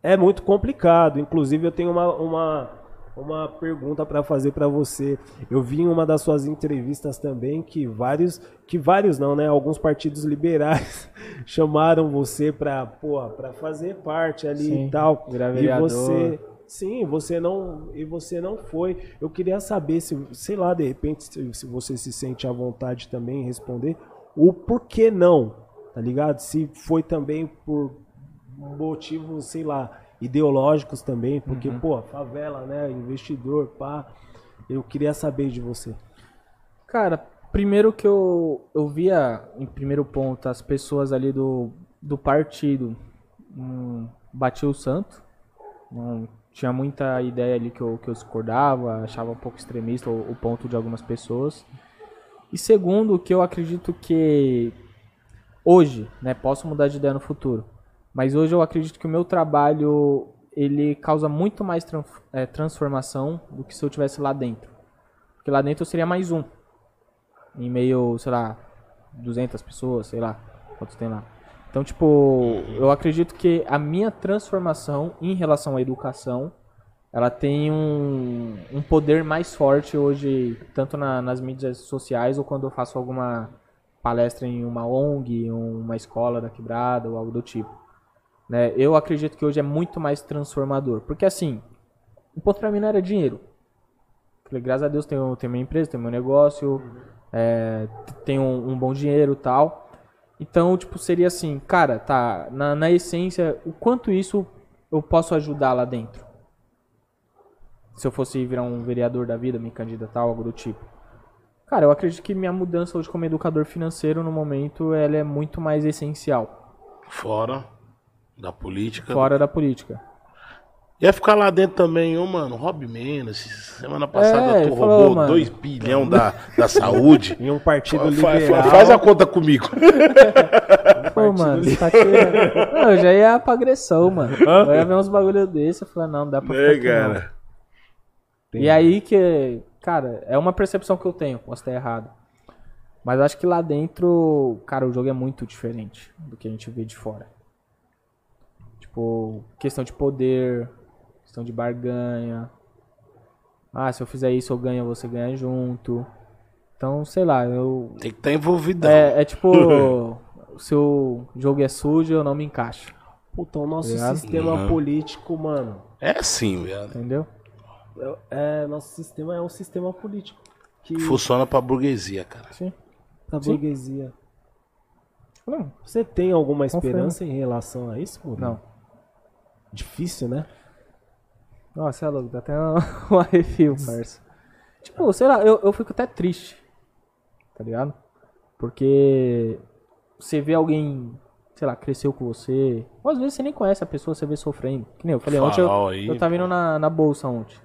é muito complicado. Inclusive, eu tenho uma, uma, uma pergunta para fazer para você. Eu vi em uma das suas entrevistas também que vários, que vários não, né? Alguns partidos liberais (laughs) chamaram você para para fazer parte ali Sim, e tal. E você Sim, você não e você não foi. Eu queria saber se, sei lá, de repente, se, se você se sente à vontade também em responder o porquê não, tá ligado? Se foi também por motivos, sei lá, ideológicos também, porque, Uhum. pô, favela, né, investidor, pá. Eu queria saber de você. Cara, primeiro que eu, eu via, em primeiro ponto, as pessoas ali do, do partido batiam o santo. Não tinha muita ideia ali que eu, que eu discordava, achava um pouco extremista o, o ponto de algumas pessoas. E segundo, que eu acredito que hoje, né, posso mudar de ideia no futuro, mas hoje eu acredito que o meu trabalho ele causa muito mais eh, transformação do que se eu tivesse lá dentro. Porque lá dentro eu seria mais um. Em meio, sei lá, 200 pessoas, sei lá, quantos tem lá. Então, tipo, eu acredito que a minha transformação em relação à educação, ela tem um, um poder mais forte hoje, tanto na- nas mídias sociais ou quando eu faço alguma palestra em uma ONG, uma escola da quebrada ou algo do tipo. Né? Eu acredito que hoje é muito mais transformador. Porque assim, o ponto pra mim não era dinheiro. Falei, graças a Deus tenho, tenho minha empresa, tenho meu negócio, é, tenho um, um bom dinheiro tal. Então, tipo, seria assim, cara, tá, na, na essência, o quanto isso eu posso ajudar lá dentro? Se eu fosse virar um vereador da vida, me candidatar, algo do tipo. Cara, eu acredito que minha mudança hoje como educador financeiro, no momento, ela é muito mais essencial. Fora da política. Fora da política. Ia ficar lá dentro também, ô, mano, Rob Menos. Semana passada É, tu roubou mano. 2 bilhão da, da saúde. (laughs) Em um partido fa- liberal. faz a conta comigo. (laughs) Pô, mano, você tá tirando. Não, eu já ia pra agressão, mano. Eu ia ver uns bagulho desse, eu falei, não, não dá pra ficar né, aqui, não. cara? E aí que, cara, é uma percepção que eu tenho, posso estar errado. Mas acho que lá dentro, cara, o jogo é muito diferente do que a gente vê de fora. Tipo, questão de poder, questão de barganha. Ah, se eu fizer isso eu ganho, você ganha junto. Então, sei lá, eu. Tem que estar envolvidão. É, é tipo, (laughs) se o jogo é sujo, eu não me encaixo. Puta, o nosso Ligado? sistema Uhum. político, mano. É assim, velho. Entendeu? É, nosso sistema é um sistema político. Que Funciona pra burguesia, cara. Sim. da Sim. burguesia. Não, Você tem alguma esperança em relação a isso, Murilo? não. Difícil, né? Nossa, é louco, dá até um, (laughs) um arrepio, parça. Tipo, sei lá, eu, eu fico até triste. Tá ligado? Porque você vê alguém, sei lá, cresceu com você. Ou às vezes você nem conhece a pessoa, você vê sofrendo. Que nem eu falei, ontem eu, aí, eu tava indo na, na bolsa ontem.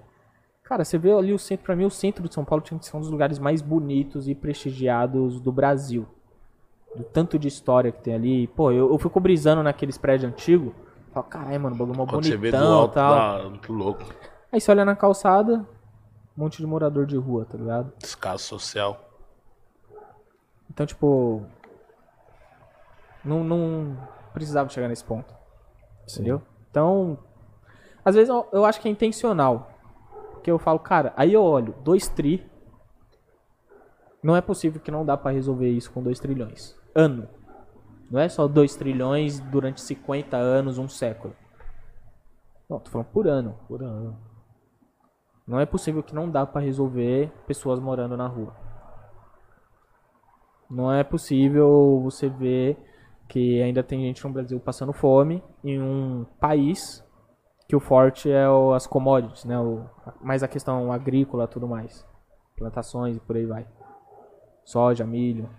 Cara, você vê ali o centro, pra mim, o centro de São Paulo tinha que ser um dos lugares mais bonitos e prestigiados do Brasil. Do tanto de história que tem ali. Pô, eu, eu fico brisando naqueles prédios antigos. Falo, caralho, mano, o bagulho mó Quando você vê do bonitão e alto, tal. dá muito louco. Aí você olha na calçada, um monte de morador de rua, tá ligado? Descaso social. Então, tipo. Não, não precisava chegar nesse ponto. Entendeu? Então. Às vezes eu, eu acho que é intencional. Porque eu falo, cara, aí eu olho, 2 tri. Não é possível que não dá pra resolver isso com 2 trilhões. Ano. Não é só 2 trilhões durante 50 anos, um século. Não, tô falando por ano. Por ano. Não é possível que não dá pra resolver pessoas morando na rua. Não é possível você ver que ainda tem gente no Brasil passando fome em um país que o forte é o- as commodities, né? O, mais a questão agrícola tudo mais. Plantações e por aí vai. Soja, milho,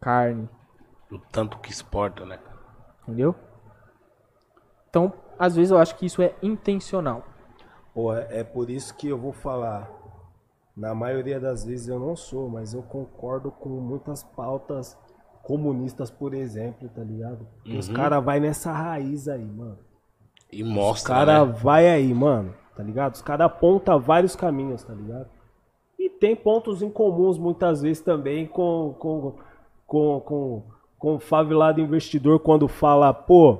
carne, O tanto que exporta, né? entendeu? Então, às vezes eu acho que isso é intencional. Pô, é, é por isso que eu vou falar. Na maioria das vezes eu não sou, mas eu concordo com muitas pautas comunistas, por exemplo, tá ligado? Porque os caras vai nessa raiz aí, mano. E Os mostra, caras né? vai aí, mano, tá ligado? Os caras apontam vários caminhos, tá ligado? E tem pontos em comuns muitas vezes também com com com, com, com o favelado investidor quando fala, pô,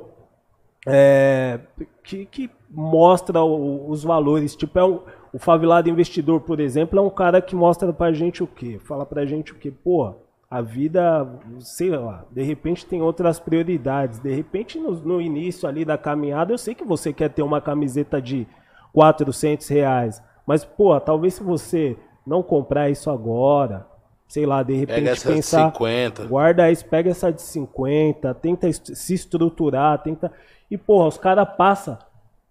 é, que, que mostra o- os valores. Tipo, é um, o favelado investidor, por exemplo, é um cara que mostra pra gente o quê? Fala pra gente o quê? Pô, a vida, sei lá, de repente tem outras prioridades. De repente, no, no início ali da caminhada, eu sei que você quer ter uma camiseta de 400 reais. Mas, pô, talvez se você não comprar isso agora, sei lá, de repente Pega essas pensar... 50. Guarda isso, pega essa de 50, tenta se estruturar, tenta. E, porra, os caras passam.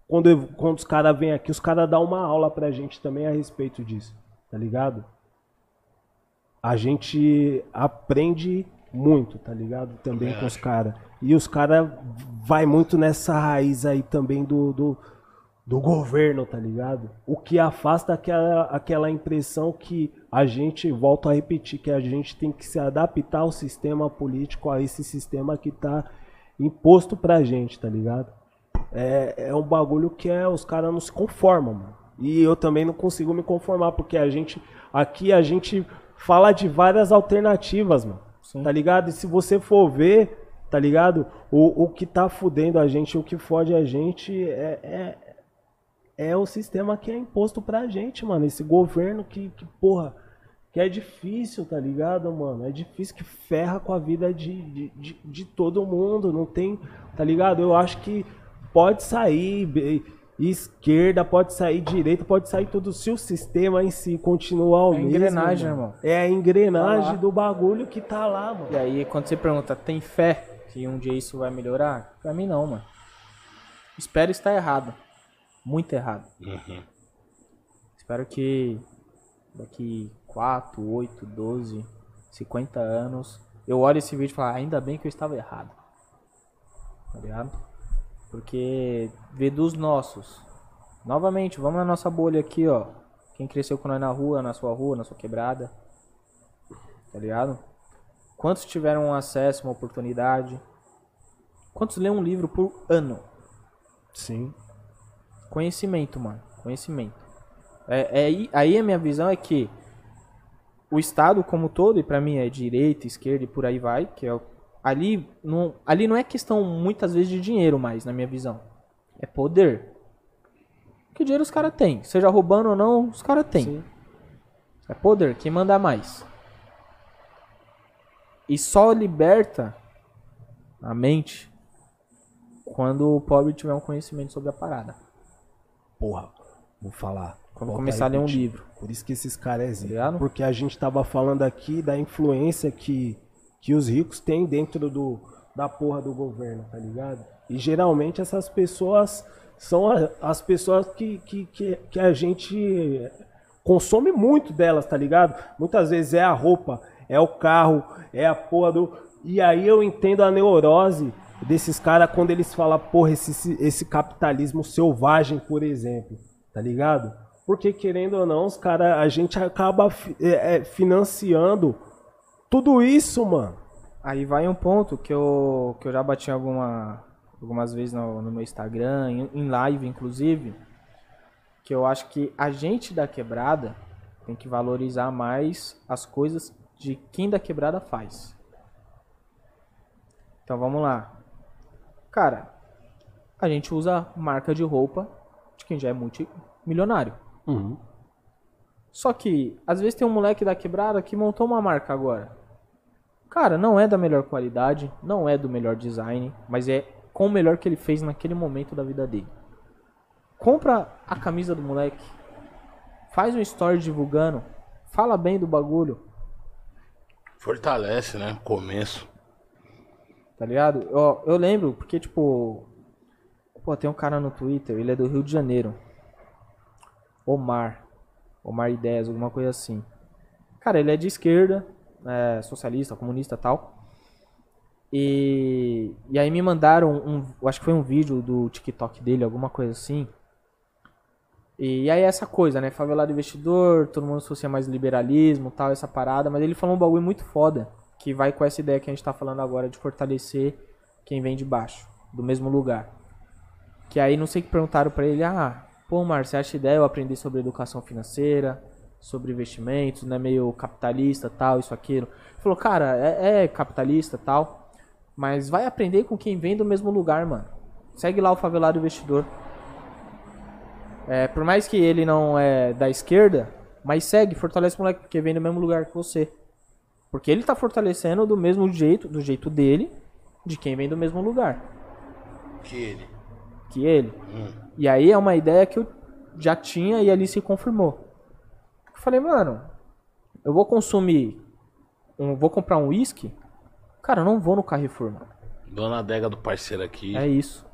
Quando, eu- quando os caras vêm aqui, os caras dão uma aula pra gente também a respeito disso, tá ligado? A gente aprende muito, tá ligado? Também com os caras. E os caras vai muito nessa raiz aí também do, do, do governo, tá ligado? O que afasta aquela, aquela impressão que a gente, volto a repetir, que a gente tem que se adaptar ao sistema político, a esse sistema que tá imposto pra gente, tá ligado? É, é um bagulho que é, os caras não se conformam, mano. E eu também não consigo me conformar, porque a gente, aqui a gente fala de várias alternativas, mano. Sim. Tá ligado? E se você for ver, tá ligado? O, o que tá fudendo a gente, o que fode a gente é, é, é o sistema que é imposto pra gente, mano. Esse governo que, que, porra, que é difícil, tá ligado, mano? É difícil que ferra com a vida de, de, de, de todo mundo. Não tem, tá ligado? Eu acho que pode sair esquerda, pode sair direita, pode sair tudo. Se o sistema em si continuar o É a mesmo. engrenagem, mano, irmão. É a engrenagem Tá do bagulho que tá lá, mano. E aí, quando você pergunta, tem fé que um dia isso vai melhorar? Pra mim, não, mano. Espero estar errado. Muito errado. Uhum. Espero que daqui 4, 8, 12, 50 anos eu olho esse vídeo e falo, "Ah, ainda bem que eu estava errado. Tá ligado? Porque ver dos nossos. Novamente, vamos na nossa bolha aqui, ó. Quem cresceu com nós na rua, na sua rua, na sua quebrada. Tá ligado? Quantos tiveram acesso, uma oportunidade? Quantos lêem um livro por ano? Sim. Conhecimento, mano. Conhecimento. É, é aí, aí a minha visão é que o Estado como todo, e pra mim é direita, esquerda e por aí vai, que é ali não, ali não é questão muitas vezes de dinheiro mais, na minha visão. É poder. Que dinheiro os caras têm. Seja roubando ou não, os caras têm. É poder, quem manda mais. E só liberta a mente quando o pobre tiver um conhecimento sobre a parada. Porra, vou falar. Quando começar a ler um livro. Por isso que esses caras é? Porque a gente tava falando aqui da influência que, que os ricos têm dentro do, da porra do governo, tá ligado? E geralmente essas pessoas são as pessoas que, que, que, que a gente consome muito delas, tá ligado? Muitas vezes é a roupa, é o carro, é a porra do. E aí eu entendo a neurose desses caras quando eles falam, porra, esse, esse capitalismo selvagem, por exemplo, tá ligado? Porque querendo ou não, os caras, a gente acaba é, é, financiando tudo isso, mano. Aí vai um ponto que eu, que eu já bati alguma, algumas vezes no, no meu Instagram, em, em live inclusive, que eu acho que a gente da quebrada tem que valorizar mais as coisas de quem da quebrada faz. Então vamos lá. Cara, a gente usa marca de roupa de quem já é multimilionário. Só que, às vezes tem um moleque da quebrada que montou uma marca agora. Cara, não é da melhor qualidade, não é do melhor design, mas é com o melhor que ele fez naquele momento da vida dele. Compra a camisa do moleque, faz um story divulgando, fala bem do bagulho, Fortalece, né? Começo. Tá ligado? Ó, eu lembro, porque tipo, pô, tem um cara no Twitter, ele é do Rio de Janeiro. Omar. Omar Ideias, alguma coisa assim. Cara, ele é de esquerda, é, socialista, comunista tal. E, e aí me mandaram um, eu acho que foi um vídeo do TikTok dele, alguma coisa assim. E aí essa coisa, né? Favelado investidor, todo mundo associa mais liberalismo tal, essa parada. Mas ele falou um bagulho muito foda, que vai com essa ideia que a gente tá falando agora de fortalecer quem vem de baixo, do mesmo lugar. Que aí não sei que perguntaram pra ele, ah, pô, Mar, você acha ideia eu aprender sobre educação financeira, sobre investimentos, né? Meio capitalista tal, isso, aquilo. Ele falou, cara, é, é capitalista tal, mas vai aprender com quem vem do mesmo lugar, mano. Segue lá o favelado investidor. É, por mais que ele não é da esquerda, mas segue, fortalece o moleque, porque vem do mesmo lugar que você. Porque ele tá fortalecendo do mesmo jeito, do jeito dele, de quem vem do mesmo lugar Que ele. que ele. E aí é uma ideia que eu já tinha e ali se confirmou. Eu falei, mano, eu vou consumir, um, vou comprar um whisky, cara, eu não vou no Carrefour, mano. Dona adega do parceiro aqui. É isso.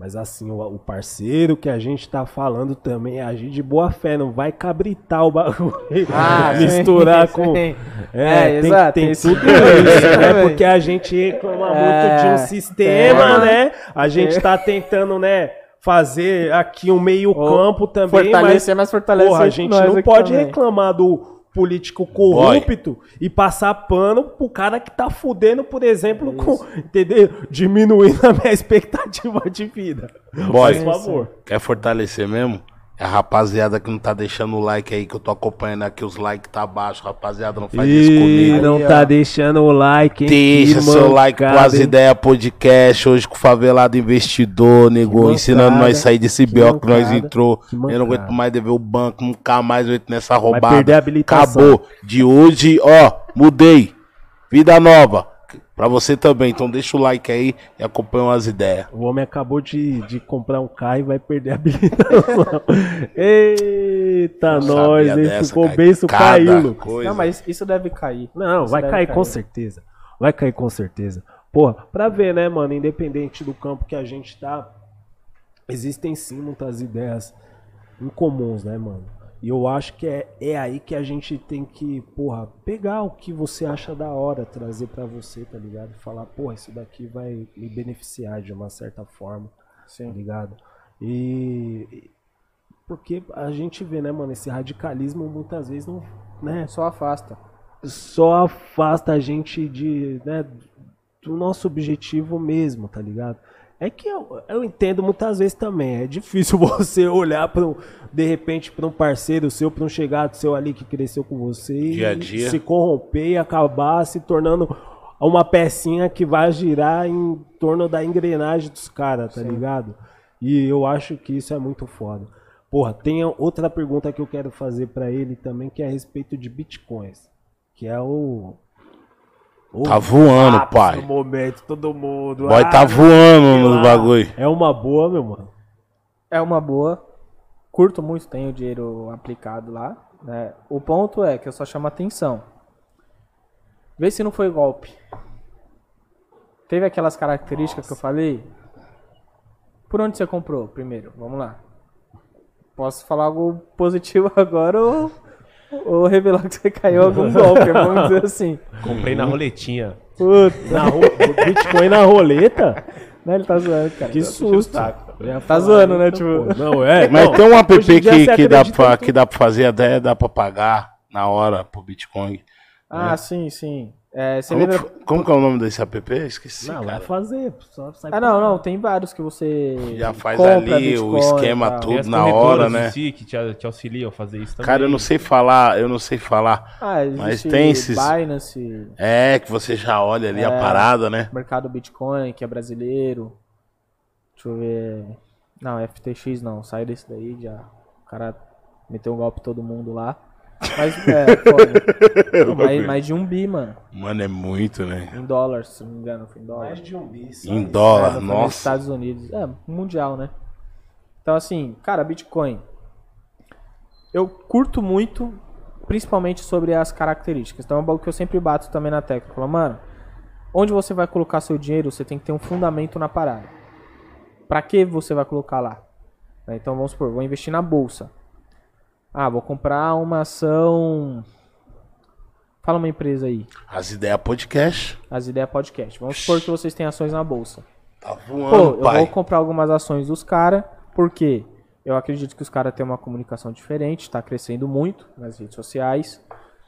Mas assim, o, o parceiro que a gente tá falando também é agir de boa fé, não vai cabritar o bagulho. (laughs) Ah, (laughs) misturar sim, com. sim. É, É, tem, exato, tem isso tudo isso, né? (laughs) Porque a gente reclama É, muito de um sistema, tem. né? A gente tá tentando, né? Fazer aqui um meio campo também, Fortalecer, mas mas fortalece porra, a gente não pode também. reclamar do político corrupto e passar pano pro cara que tá fudendo, por exemplo, com, entendeu? Diminuindo a minha (laughs) expectativa de vida. Boy, Por favor. quer fortalecer mesmo? É a rapaziada que não tá deixando o like aí, que eu tô acompanhando aqui, os likes tá baixo. Rapaziada, não faz isso comigo. não tá deixando o like, hein? Deixa seu like com as ideias podcast, hoje com o Favelado Investidor, nego, mancada, ensinando nós a sair desse BO que nós entrou. Eu não aguento mais dever o banco, nunca mais eu entro nessa roubada. perder a habilitação. Acabou. De hoje, ó, mudei. Vida nova. Pra você também, então deixa o like aí e acompanha as ideias. O homem acabou de, de comprar um carro e vai perder a habilitação. (laughs) Eita, Não nós, hein? dessa, Ficou cara. bem. Não, mas isso deve cair. Não, Isso vai deve cair com certeza. Vai cair com certeza. Porra, pra ver, né, mano, independente do campo que a gente tá, existem sim muitas ideias incomuns, né, mano? E eu acho que é, é aí que a gente tem que, porra, pegar o que você acha da hora, trazer pra você, tá ligado? Falar, porra, isso daqui vai me beneficiar de uma certa forma, tá Sim. ligado? E. Porque a gente vê, né, mano, esse radicalismo muitas vezes não. Né, Só afasta. só afasta a gente de, né, do nosso objetivo mesmo, tá ligado? É que eu, eu entendo muitas vezes também, é difícil (laughs) você olhar para de repente para um parceiro seu, para um chegado seu ali que cresceu com você e Dia a dia. se corromper e acabar se tornando uma pecinha que vai girar em torno da engrenagem dos caras, tá ligado? E eu acho que isso é muito foda. Porra, tem outra pergunta que eu quero fazer pra ele também, que é a respeito de bitcoins. Que é o. Tá voando, pai. No momento, todo mundo. Boy ah, tá voando sei nos lá. bagulho. É uma boa, meu mano. É uma boa. Curto muito, tenho dinheiro aplicado lá. né? O ponto é que eu só chamo atenção. Vê se não foi golpe. Teve aquelas características que eu falei. Por onde você comprou primeiro? Vamos lá. Posso falar algo (laughs) positivo agora ou, ou revelar que você caiu algum (laughs) golpe, vamos dizer assim. Comprei na roletinha. Puta, Na ro... Bitcoin na roleta? né? Ele tá zoando, cara. Que susto. Tá zoando, né, tipo? Não, é. Mas não. tem um app que, que, dá pra, que dá pra fazer até, dá pra pagar na hora pro Bitcoin. Ah, sim, sim. É, você Como, lembra... que- como que é o nome desse app? Esqueci, Não, cara. vai fazer. Só sai Ah, não, não, tem vários que você Já faz compra ali o Bitcoin e esquema tudo. Na hora, né? si que te, te auxiliam a fazer isso também. Cara, eu não sei falar, eu não sei falar. Ah, Mas tem esses- Binance, É, que você já olha ali a É. parada, né? Mercado Bitcoin, que é brasileiro. Deixa eu ver. Não, FTX não, sai desse daí já. O cara meteu um golpe em todo mundo lá. Mas é, foda. (laughs) mais, mais de um bi, mano. Mano, é muito, né? Em dólar, se não me engano, foi em dólar. Mais de um bis. Em É, dólar, foi nos nossa. Estados Unidos. É, mundial, né? Então, assim, cara, Bitcoin. Eu curto muito, principalmente sobre as características. Então, é um bagulho que eu sempre bato também na tecla. Falo, mano, onde você vai colocar seu dinheiro, você tem que ter um fundamento na parada. Pra que você vai colocar lá? Né, Então, vamos supor, vou investir na bolsa. Ah, vou comprar uma ação. Fala uma empresa aí. As ideias podcast. As ideias podcast. Vamos supor que vocês têm ações na bolsa. Tá Pô, voando, eu pai. vou comprar algumas ações dos caras, porque eu acredito que os caras têm uma comunicação diferente, está crescendo muito nas redes sociais,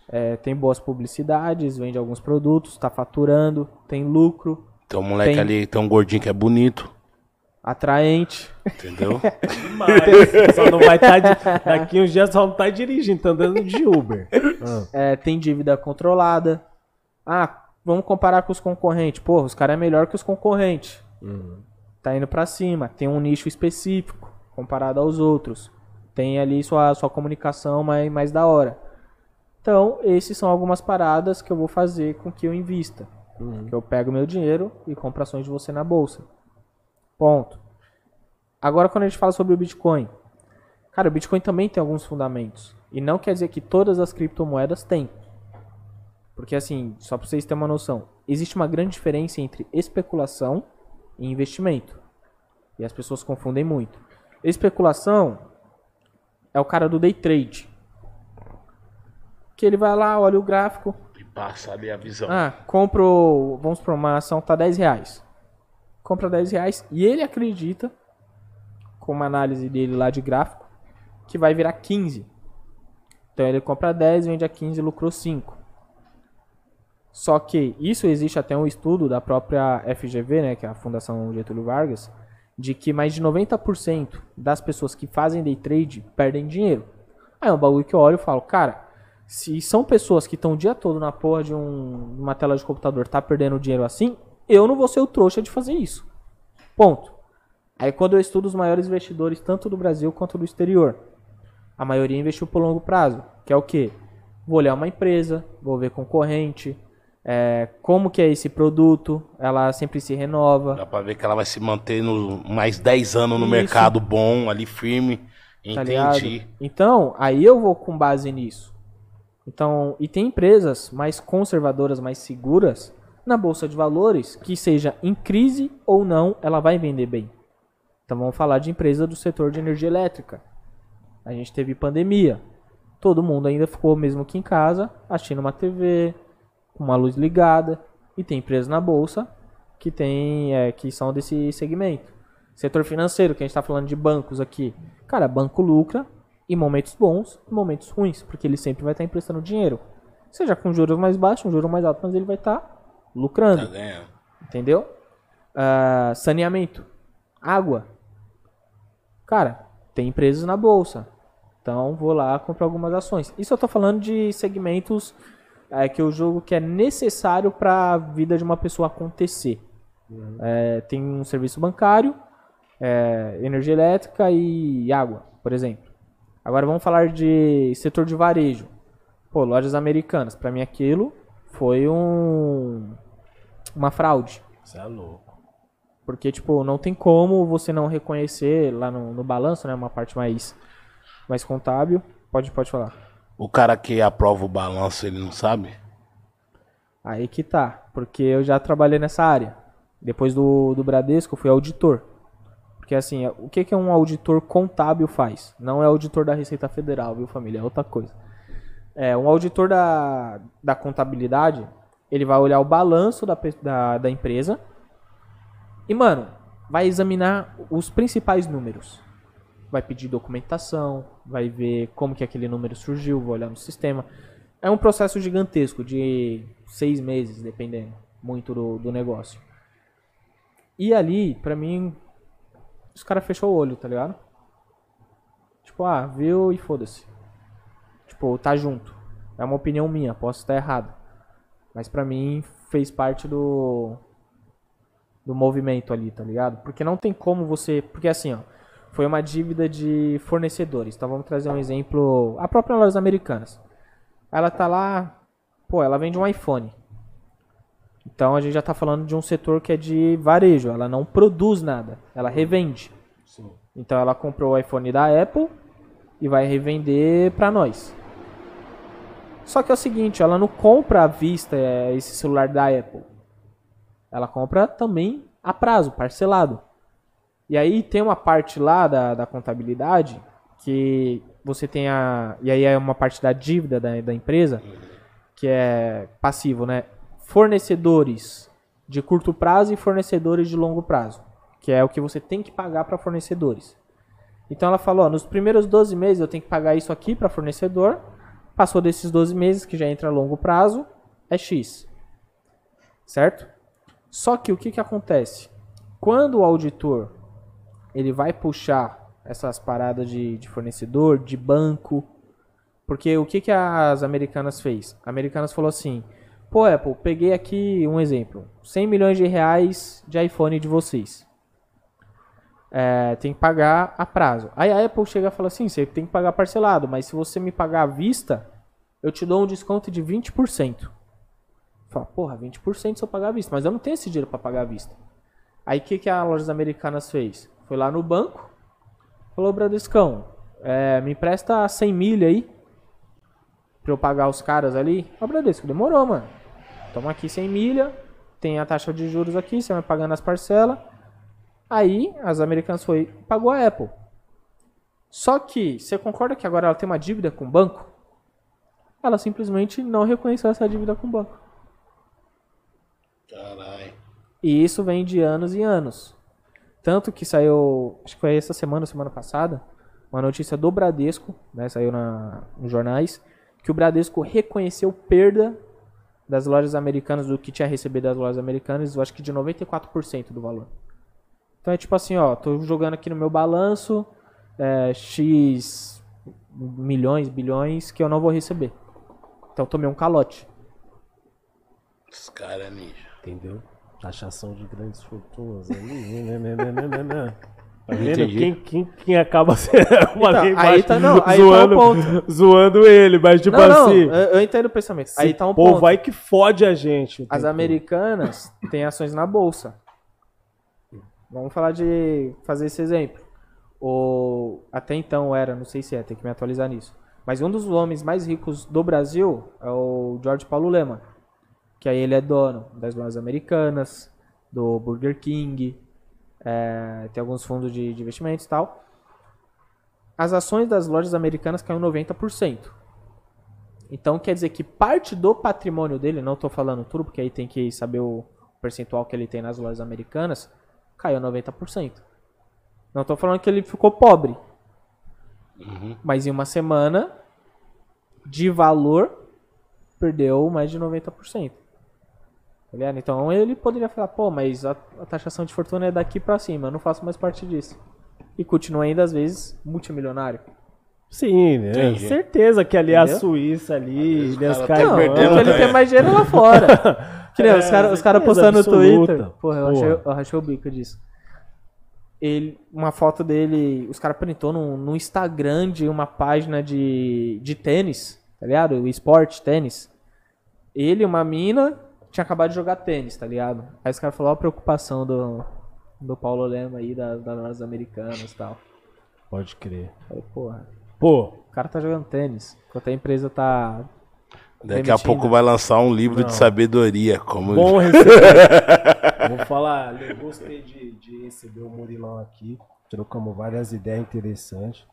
é, tem boas publicidades, vende alguns produtos, está faturando, tem lucro, Tem um moleque Tem- ali, tem um gordinho que é bonito, atraente. entendeu? Mas só não vai estar. (laughs) Daqui uns dias só não tá dirigindo, tá andando de Uber. Ah. (laughs) é, tem dívida controlada. Ah, vamos comparar com os concorrentes. Porra, os caras é melhor que os concorrentes. Tá indo pra cima. Tem um nicho específico comparado aos outros. Tem ali sua, sua comunicação mais, mais da hora. Então, esses são algumas paradas que eu vou fazer com que eu invista. Que eu pego meu dinheiro e compro ações de você na bolsa. Ponto. Agora, quando a gente fala sobre o Bitcoin. Cara, o Bitcoin também tem alguns fundamentos. E não quer dizer que todas as criptomoedas têm. Porque assim, só para vocês terem uma noção, existe uma grande diferença entre especulação e investimento. E as pessoas confundem muito. Especulação é o cara do day trade. Que ele vai lá, olha o gráfico. E passa ali a visão. Ah, compro, vamos supor, uma ação tá 10 reais. Compra 10 reais e ele acredita, com uma análise dele lá de gráfico, que vai virar 15. Então ele compra 10, vende a 15 e lucrou 5. Só que isso existe até um estudo da própria FGV, né, que é a Fundação Getúlio Vargas, de que mais de 90% das pessoas que fazem day trade perdem dinheiro. Aí é um bagulho que eu olho e falo, cara, se são pessoas que estão o dia todo na porra de um- uma tela de computador, tá perdendo dinheiro assim, eu não vou ser o trouxa de fazer isso. Ponto. Aí quando eu estudo os maiores investidores, tanto do Brasil quanto do exterior, a maioria investiu por longo prazo, que é o quê? Vou olhar uma empresa, vou ver concorrente, é, como que é esse produto, ela sempre se renova, Dá pra ver que ela vai se manter no, mais 10 anos no Isso. mercado bom, ali firme. tá? Entendi. Então, aí eu vou com base nisso. Então, e tem empresas mais conservadoras, mais seguras na bolsa de valores, que seja em crise ou não, ela vai vender bem. Então vamos falar de empresa do setor de energia elétrica. A gente teve pandemia. Todo mundo ainda ficou mesmo que em casa, assistindo uma TV, com uma luz ligada, e tem empresas na bolsa que tem é, que são desse segmento. Setor financeiro, que a gente está falando de bancos aqui. Cara, banco lucra em momentos bons e momentos ruins, porque ele sempre vai estar emprestando dinheiro. Seja com juros mais baixos, um juro mais alto, mas ele vai estar lucrando. Tá. Entendeu? Ah, saneamento. Água. Cara, tem empresas na bolsa. Então vou lá comprar algumas ações. Isso eu tô falando de segmentos é, que eu jogo que é necessário para a vida de uma pessoa acontecer. É, tem um serviço bancário, é, energia elétrica e água, por exemplo. Agora vamos falar de setor de varejo. Pô, lojas americanas. Para mim aquilo foi um uma fraude. Você é louco. Porque, tipo, não tem como você não reconhecer lá no, no balanço, né? Uma parte mais, mais contábil. Pode, pode falar. O cara que aprova o balanço, ele não sabe? Aí que tá. Porque eu já trabalhei nessa área. Depois do, do Bradesco, eu fui auditor. Porque, assim, o que, que um auditor contábil faz? Não é auditor da Receita Federal, viu, família? É outra coisa. É, um auditor da, da contabilidade, ele vai olhar o balanço da, da, da empresa e, mano, vai examinar os principais números. Vai pedir documentação, vai ver como que aquele número surgiu, vai olhar no sistema. É um processo gigantesco de seis meses, dependendo muito do, do negócio. E ali, pra mim, os caras fechou o olho, tá ligado? Tipo, ah, viu e foda-se. Tipo, tá junto. É uma opinião minha, posso estar errado. Mas pra mim fez parte do do movimento ali, tá ligado? Porque não tem como você, porque assim, ó, foi uma dívida de fornecedores. Então vamos trazer um exemplo, a própria lojas americanas. Ela tá lá, pô, ela vende um iPhone. Então a gente já tá falando de um setor que é de varejo, ela não produz nada, ela revende. Sim. Então ela comprou o iPhone da Apple e vai revender pra nós. Só que é o seguinte, ela não compra à vista é, esse celular da Apple. Ela compra também a prazo, parcelado. E aí tem uma parte lá da, da contabilidade que você tem a. E aí é uma parte da dívida da, da empresa que é passivo, né? Fornecedores de curto prazo e fornecedores de longo prazo, que é o que você tem que pagar para fornecedores. Então ela falou, ó, nos primeiros 12 meses eu tenho que pagar isso aqui para fornecedor. Passou desses 12 meses, que já entra a longo prazo, é X. Certo? Só que o que, que acontece? Quando o auditor ele vai puxar essas paradas de, de fornecedor, de banco, porque o que, que as americanas fez? A americanas falou assim, pô Apple, peguei aqui um exemplo, 100 milhões de reais de iPhone de vocês. É, tem que pagar a prazo. Aí a Apple chega e fala assim, você tem que pagar parcelado, mas se você me pagar à vista, eu te dou um desconto de 20%. Fala, porra, 20% se eu pagar à vista, mas eu não tenho esse dinheiro para pagar à vista. Aí o que, que a Lojas Americanas fez? Foi lá no banco, falou, Bradescão, é, me empresta 100 milha aí, pra eu pagar os caras ali. Ó, Bradesco, demorou, mano. Toma aqui 100 milha, tem a taxa de juros aqui, você vai pagando as parcelas. Aí, as americanas foi pagou a Apple. Só que, você concorda que agora ela tem uma dívida com o banco? Ela simplesmente não reconheceu essa dívida com o banco. Caralho. E isso vem de anos e anos. Tanto que saiu, acho que foi essa semana, semana passada, uma notícia do Bradesco, né, saiu na, nos jornais, que o Bradesco reconheceu perda das lojas americanas, do que tinha recebido das lojas americanas, eu acho que de 94% do valor. Então é tipo assim, ó, tô jogando aqui no meu balanço é, X milhões, bilhões que eu não vou receber. Então eu tomei um calote. Esse cara é ninja. Entendeu? Taxação de grandes fortunas. (laughs) Tá vendo? Quem, quem, quem acaba (laughs) sendo. Então, aí tá- não, aí tá o zoando, ponto. zoando ele, mas tipo não, não, assim. eu, eu entendo o pensamento. Aí tá um povo ponto. aí que fode a gente. As americanas (laughs) têm ações na bolsa. Vamos falar de fazer esse exemplo. O, até então era, não sei se é, tem que me atualizar nisso. Mas um dos homens mais ricos do Brasil é o George Paulo Lema. Que aí ele é dono das lojas americanas, do Burger King, é, tem alguns fundos de, de investimentos e tal. As ações das lojas americanas caíram 90%. Então quer dizer que parte do patrimônio dele, não estou falando tudo, porque aí tem que saber o percentual que ele tem nas lojas americanas, caiu 90%. Não estou falando que ele ficou pobre. Mas em uma semana, de valor, perdeu mais de 90%. Tá ligado? Então ele poderia falar, pô, mas a, a taxação de fortuna é daqui pra cima, eu não faço mais parte disso. E continua ainda, às vezes, multimilionário. Sim, né? Entendi. Certeza que ali é a Entendeu? Suíça ali, Os né, os caras Não, perdendo, porque ele né? tem mais dinheiro lá fora. (laughs) Que nem É, os caras os cara postando no. Twitter. Porra, eu, Porra. Achei, eu achei o bico disso. Ele, uma foto dele, os caras printou no, no Instagram de uma página de, de tênis, tá ligado? O esporte, tênis. Ele, uma mina, tinha acabado de jogar tênis, tá ligado? Aí os caras falaram a preocupação do, do Paulo Lema aí, das, das americanas e tal. Pode crer. Falei, porra, Pô, o cara tá jogando tênis, enquanto a empresa tá. Daqui a pouco vai lançar um livro de sabedoria. Como bom (laughs) receber. Vou falar, eu gostei de, de receber o Murilão aqui. Trocamos várias ideias interessantes.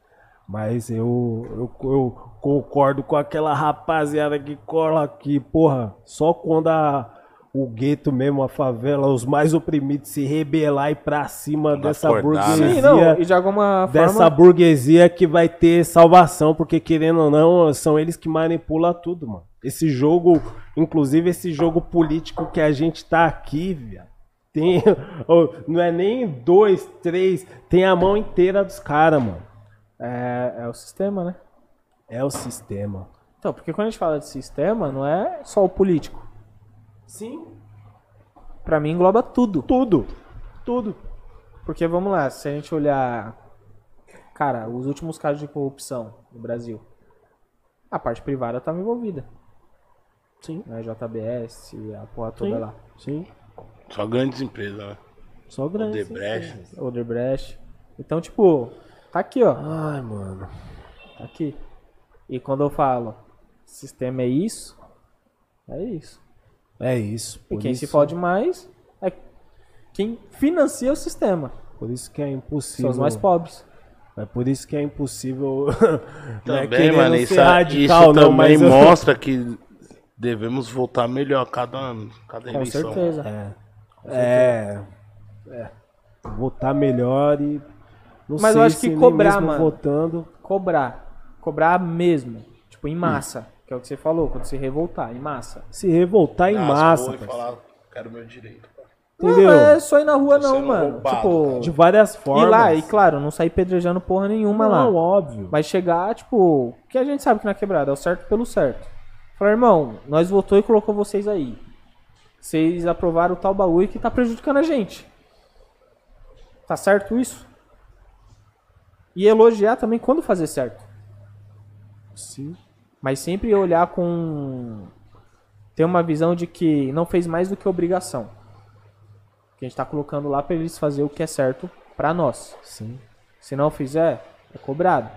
Mas eu, eu, eu concordo com aquela rapaziada que cola aqui, porra. Só quando a, o gueto mesmo, a favela, os mais oprimidos se rebelar e pra cima dessa acordar, né? burguesia. Sim, não, e de alguma dessa forma. burguesia que vai ter salvação, porque querendo ou não, são eles que manipulam tudo, mano. Esse jogo, inclusive esse jogo político que a gente tá aqui, viado, tem, (laughs) não é nem dois, três, tem a mão inteira dos caras, mano. É, é o sistema, né? É o sistema. Então, porque quando a gente fala de sistema, não é só o político. Sim. Pra mim engloba tudo. Tudo. Tudo. Porque vamos lá, se a gente olhar, cara, os últimos casos de corrupção no Brasil, a parte privada estava envolvida. Sim. Né? JBS, a porra toda Sim. lá. Sim. Só grandes empresas, né? Só grande. Odebrecht. Odebrecht. Então, tipo, tá aqui, ó. Ai, mano. Tá aqui. E quando eu falo, sistema é isso, é isso. É isso. E quem isso, se fode mais é quem financia o sistema. Por isso que é São impossível. os mais pobres. É por isso que é impossível. (laughs) não é Também, querendo mano, isso, isso radical, não, também mas eu- mostra que devemos voltar melhor cada ano, cada Com eleição. certeza. É. É. Votar melhor e. Não Mas sei eu acho se que cobrar, mesmo mano. votando. Cobrar. Cobrar mesmo. Tipo, em massa. Que é o que você falou, quando se revoltar, em massa. Se revoltar em Nas massa. e parceiro. falar, quero meu direito. Entendeu? Não, é só ir na rua Tô não, sendo mano. roubado, tipo, De várias formas. ir lá, e claro, não sair pedrejando porra nenhuma Não, lá. óbvio. Mas chegar, tipo, que a gente sabe que na quebrada é o certo pelo certo. Falar, irmão, nós votou e colocou vocês aí. Vocês aprovaram o tal bagulho que tá prejudicando a gente. Tá certo isso? E elogiar também quando fazer certo. Sim. Mas sempre olhar com. ter uma visão de que não fez mais do que obrigação. Que a gente tá colocando lá pra eles fazer o que é certo pra nós. Sim. Se não fizer, é cobrado.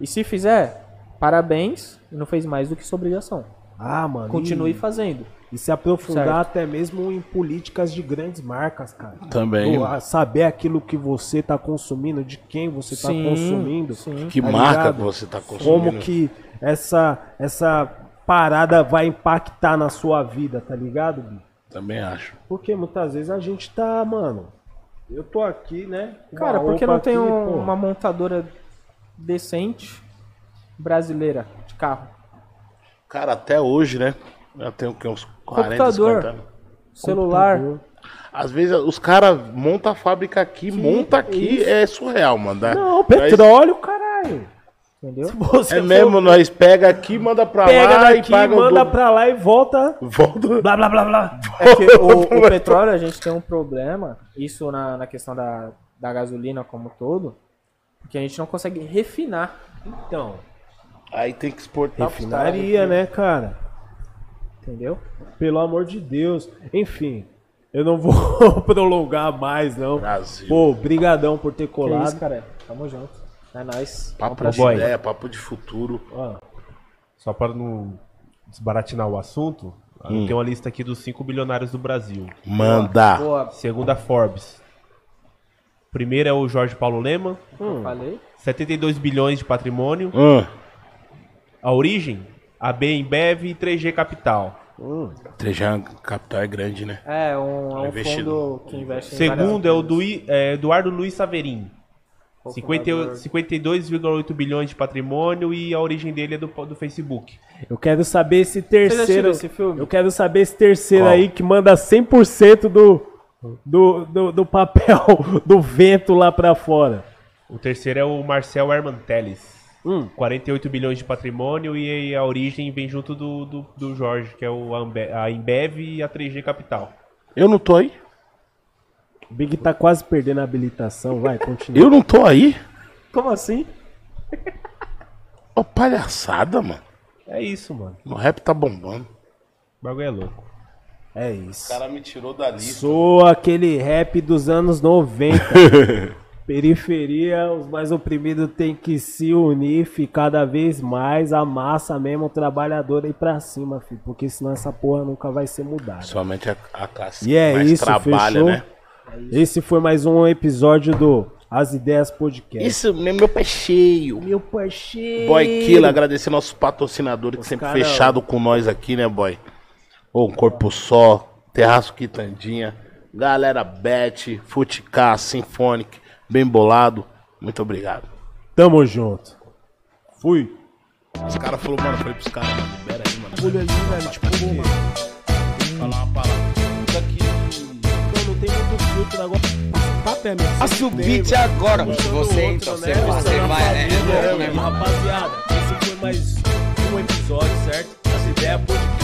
E se fizer, parabéns, e não fez mais do que sua obrigação. Ah, mano. Continue e, fazendo. e se aprofundar Certo. até mesmo em políticas de grandes marcas, cara. Também. A saber aquilo que você tá consumindo, de quem você tá Sim, consumindo. sim. Que Tá marca ligado? você tá consumindo? Como que essa, essa parada vai impactar na sua vida, tá ligado, Bi? Também acho. Porque muitas vezes a gente tá, mano. Eu tô aqui, né? Cara, por que roupa não tem aqui, um- uma montadora decente brasileira de carro? Cara, até hoje, né? Já tem o quê? Uns 40, Computador. 50 anos. Celular. Computador. Às vezes os caras montam a fábrica aqui, monta aqui, é surreal, mano. né? Não, petróleo, caralho. Entendeu? Você É for- mesmo, nós pega aqui, manda pra Pega lá e daqui, paga manda do... pra lá e volta. Volta. (laughs) Blá, blá, blá, blá. É que o, o (laughs) petróleo a gente tem um problema, isso na, na questão da, da gasolina como um todo, porque a gente não consegue refinar. Então, Aí tem que exportar refinaria, né, cara? Entendeu? Pelo amor de Deus. Enfim, eu não vou (laughs) prolongar mais, não. Brasil. Pô, brigadão por ter Que colado. isso, cara. Tamo junto. É nóis. Papo Ô, de boy. ideia, papo de futuro. Ó, Só para não desbaratinar o assunto, Hum. tem uma lista aqui dos 5 bilionários do Brasil. Manda. Boa, Segundo a Forbes. Primeiro é o Jorge Paulo Lema, eu falei. 72 bilhões de patrimônio. Hum. A origem, AB Embev e 3G Capital. Trejan Capital é grande, né? É, um, é um Investido. fundo que investe em Segundo é o Dui- é, Eduardo Luiz Saverin. coisas. 50 52,8 bilhões de patrimônio e a origem dele é do, do Facebook. eu quero saber esse Você já terceiro. esse filme? Eu quero saber esse terceiro Qual? aí que manda 100% do, do, do, do papel (laughs) do vento lá pra fora. O terceiro é o Marcel Herman Telles. Hum. 48 bilhões de patrimônio e a origem vem junto do, do, do Jorge, que é o Ambe- a Embev e a 3G Capital. Eu não tô aí? O Big tá quase perdendo a habilitação. Vai, continua. Eu não tô aí? Como assim? Ô, palhaçada, mano. É isso, mano. O rap tá bombando. O bagulho é louco. É O isso. cara me tirou da lista. Sou aquele rap dos anos 90. (laughs) Periferia, os mais oprimidos têm que se unir, ficar cada vez mais a massa mesmo, o trabalhador aí pra cima, filho. Porque senão essa porra nunca vai ser mudada. Somente a, a classe E é mais isso, trabalha, fechou? né? Esse foi mais um episódio do As Ideias Podcast. Isso, meu, meu pé cheio. Meu parceiro. Boy Killa, agradecer nossos patrocinadores que sempre fechado com nós aqui, né, boy? Ô, um corpo só, Terraço Quitandinha, galera Bet, Futicá, Symphonic, bem bolado. Muito obrigado. Tamo junto. Fui. Os caras falaram, mano, falei pros caras, mano, libera aí, mano. Pulha ali, velho, tipo, mano. Falar uma palavra. Isso aqui. Não, não tem muito filtro agora. É Faça o beat agora. Você então, né? você, é você vai, né? né? Rapaziada, esse foi mais um episódio, certo? Essa ideia é podcast.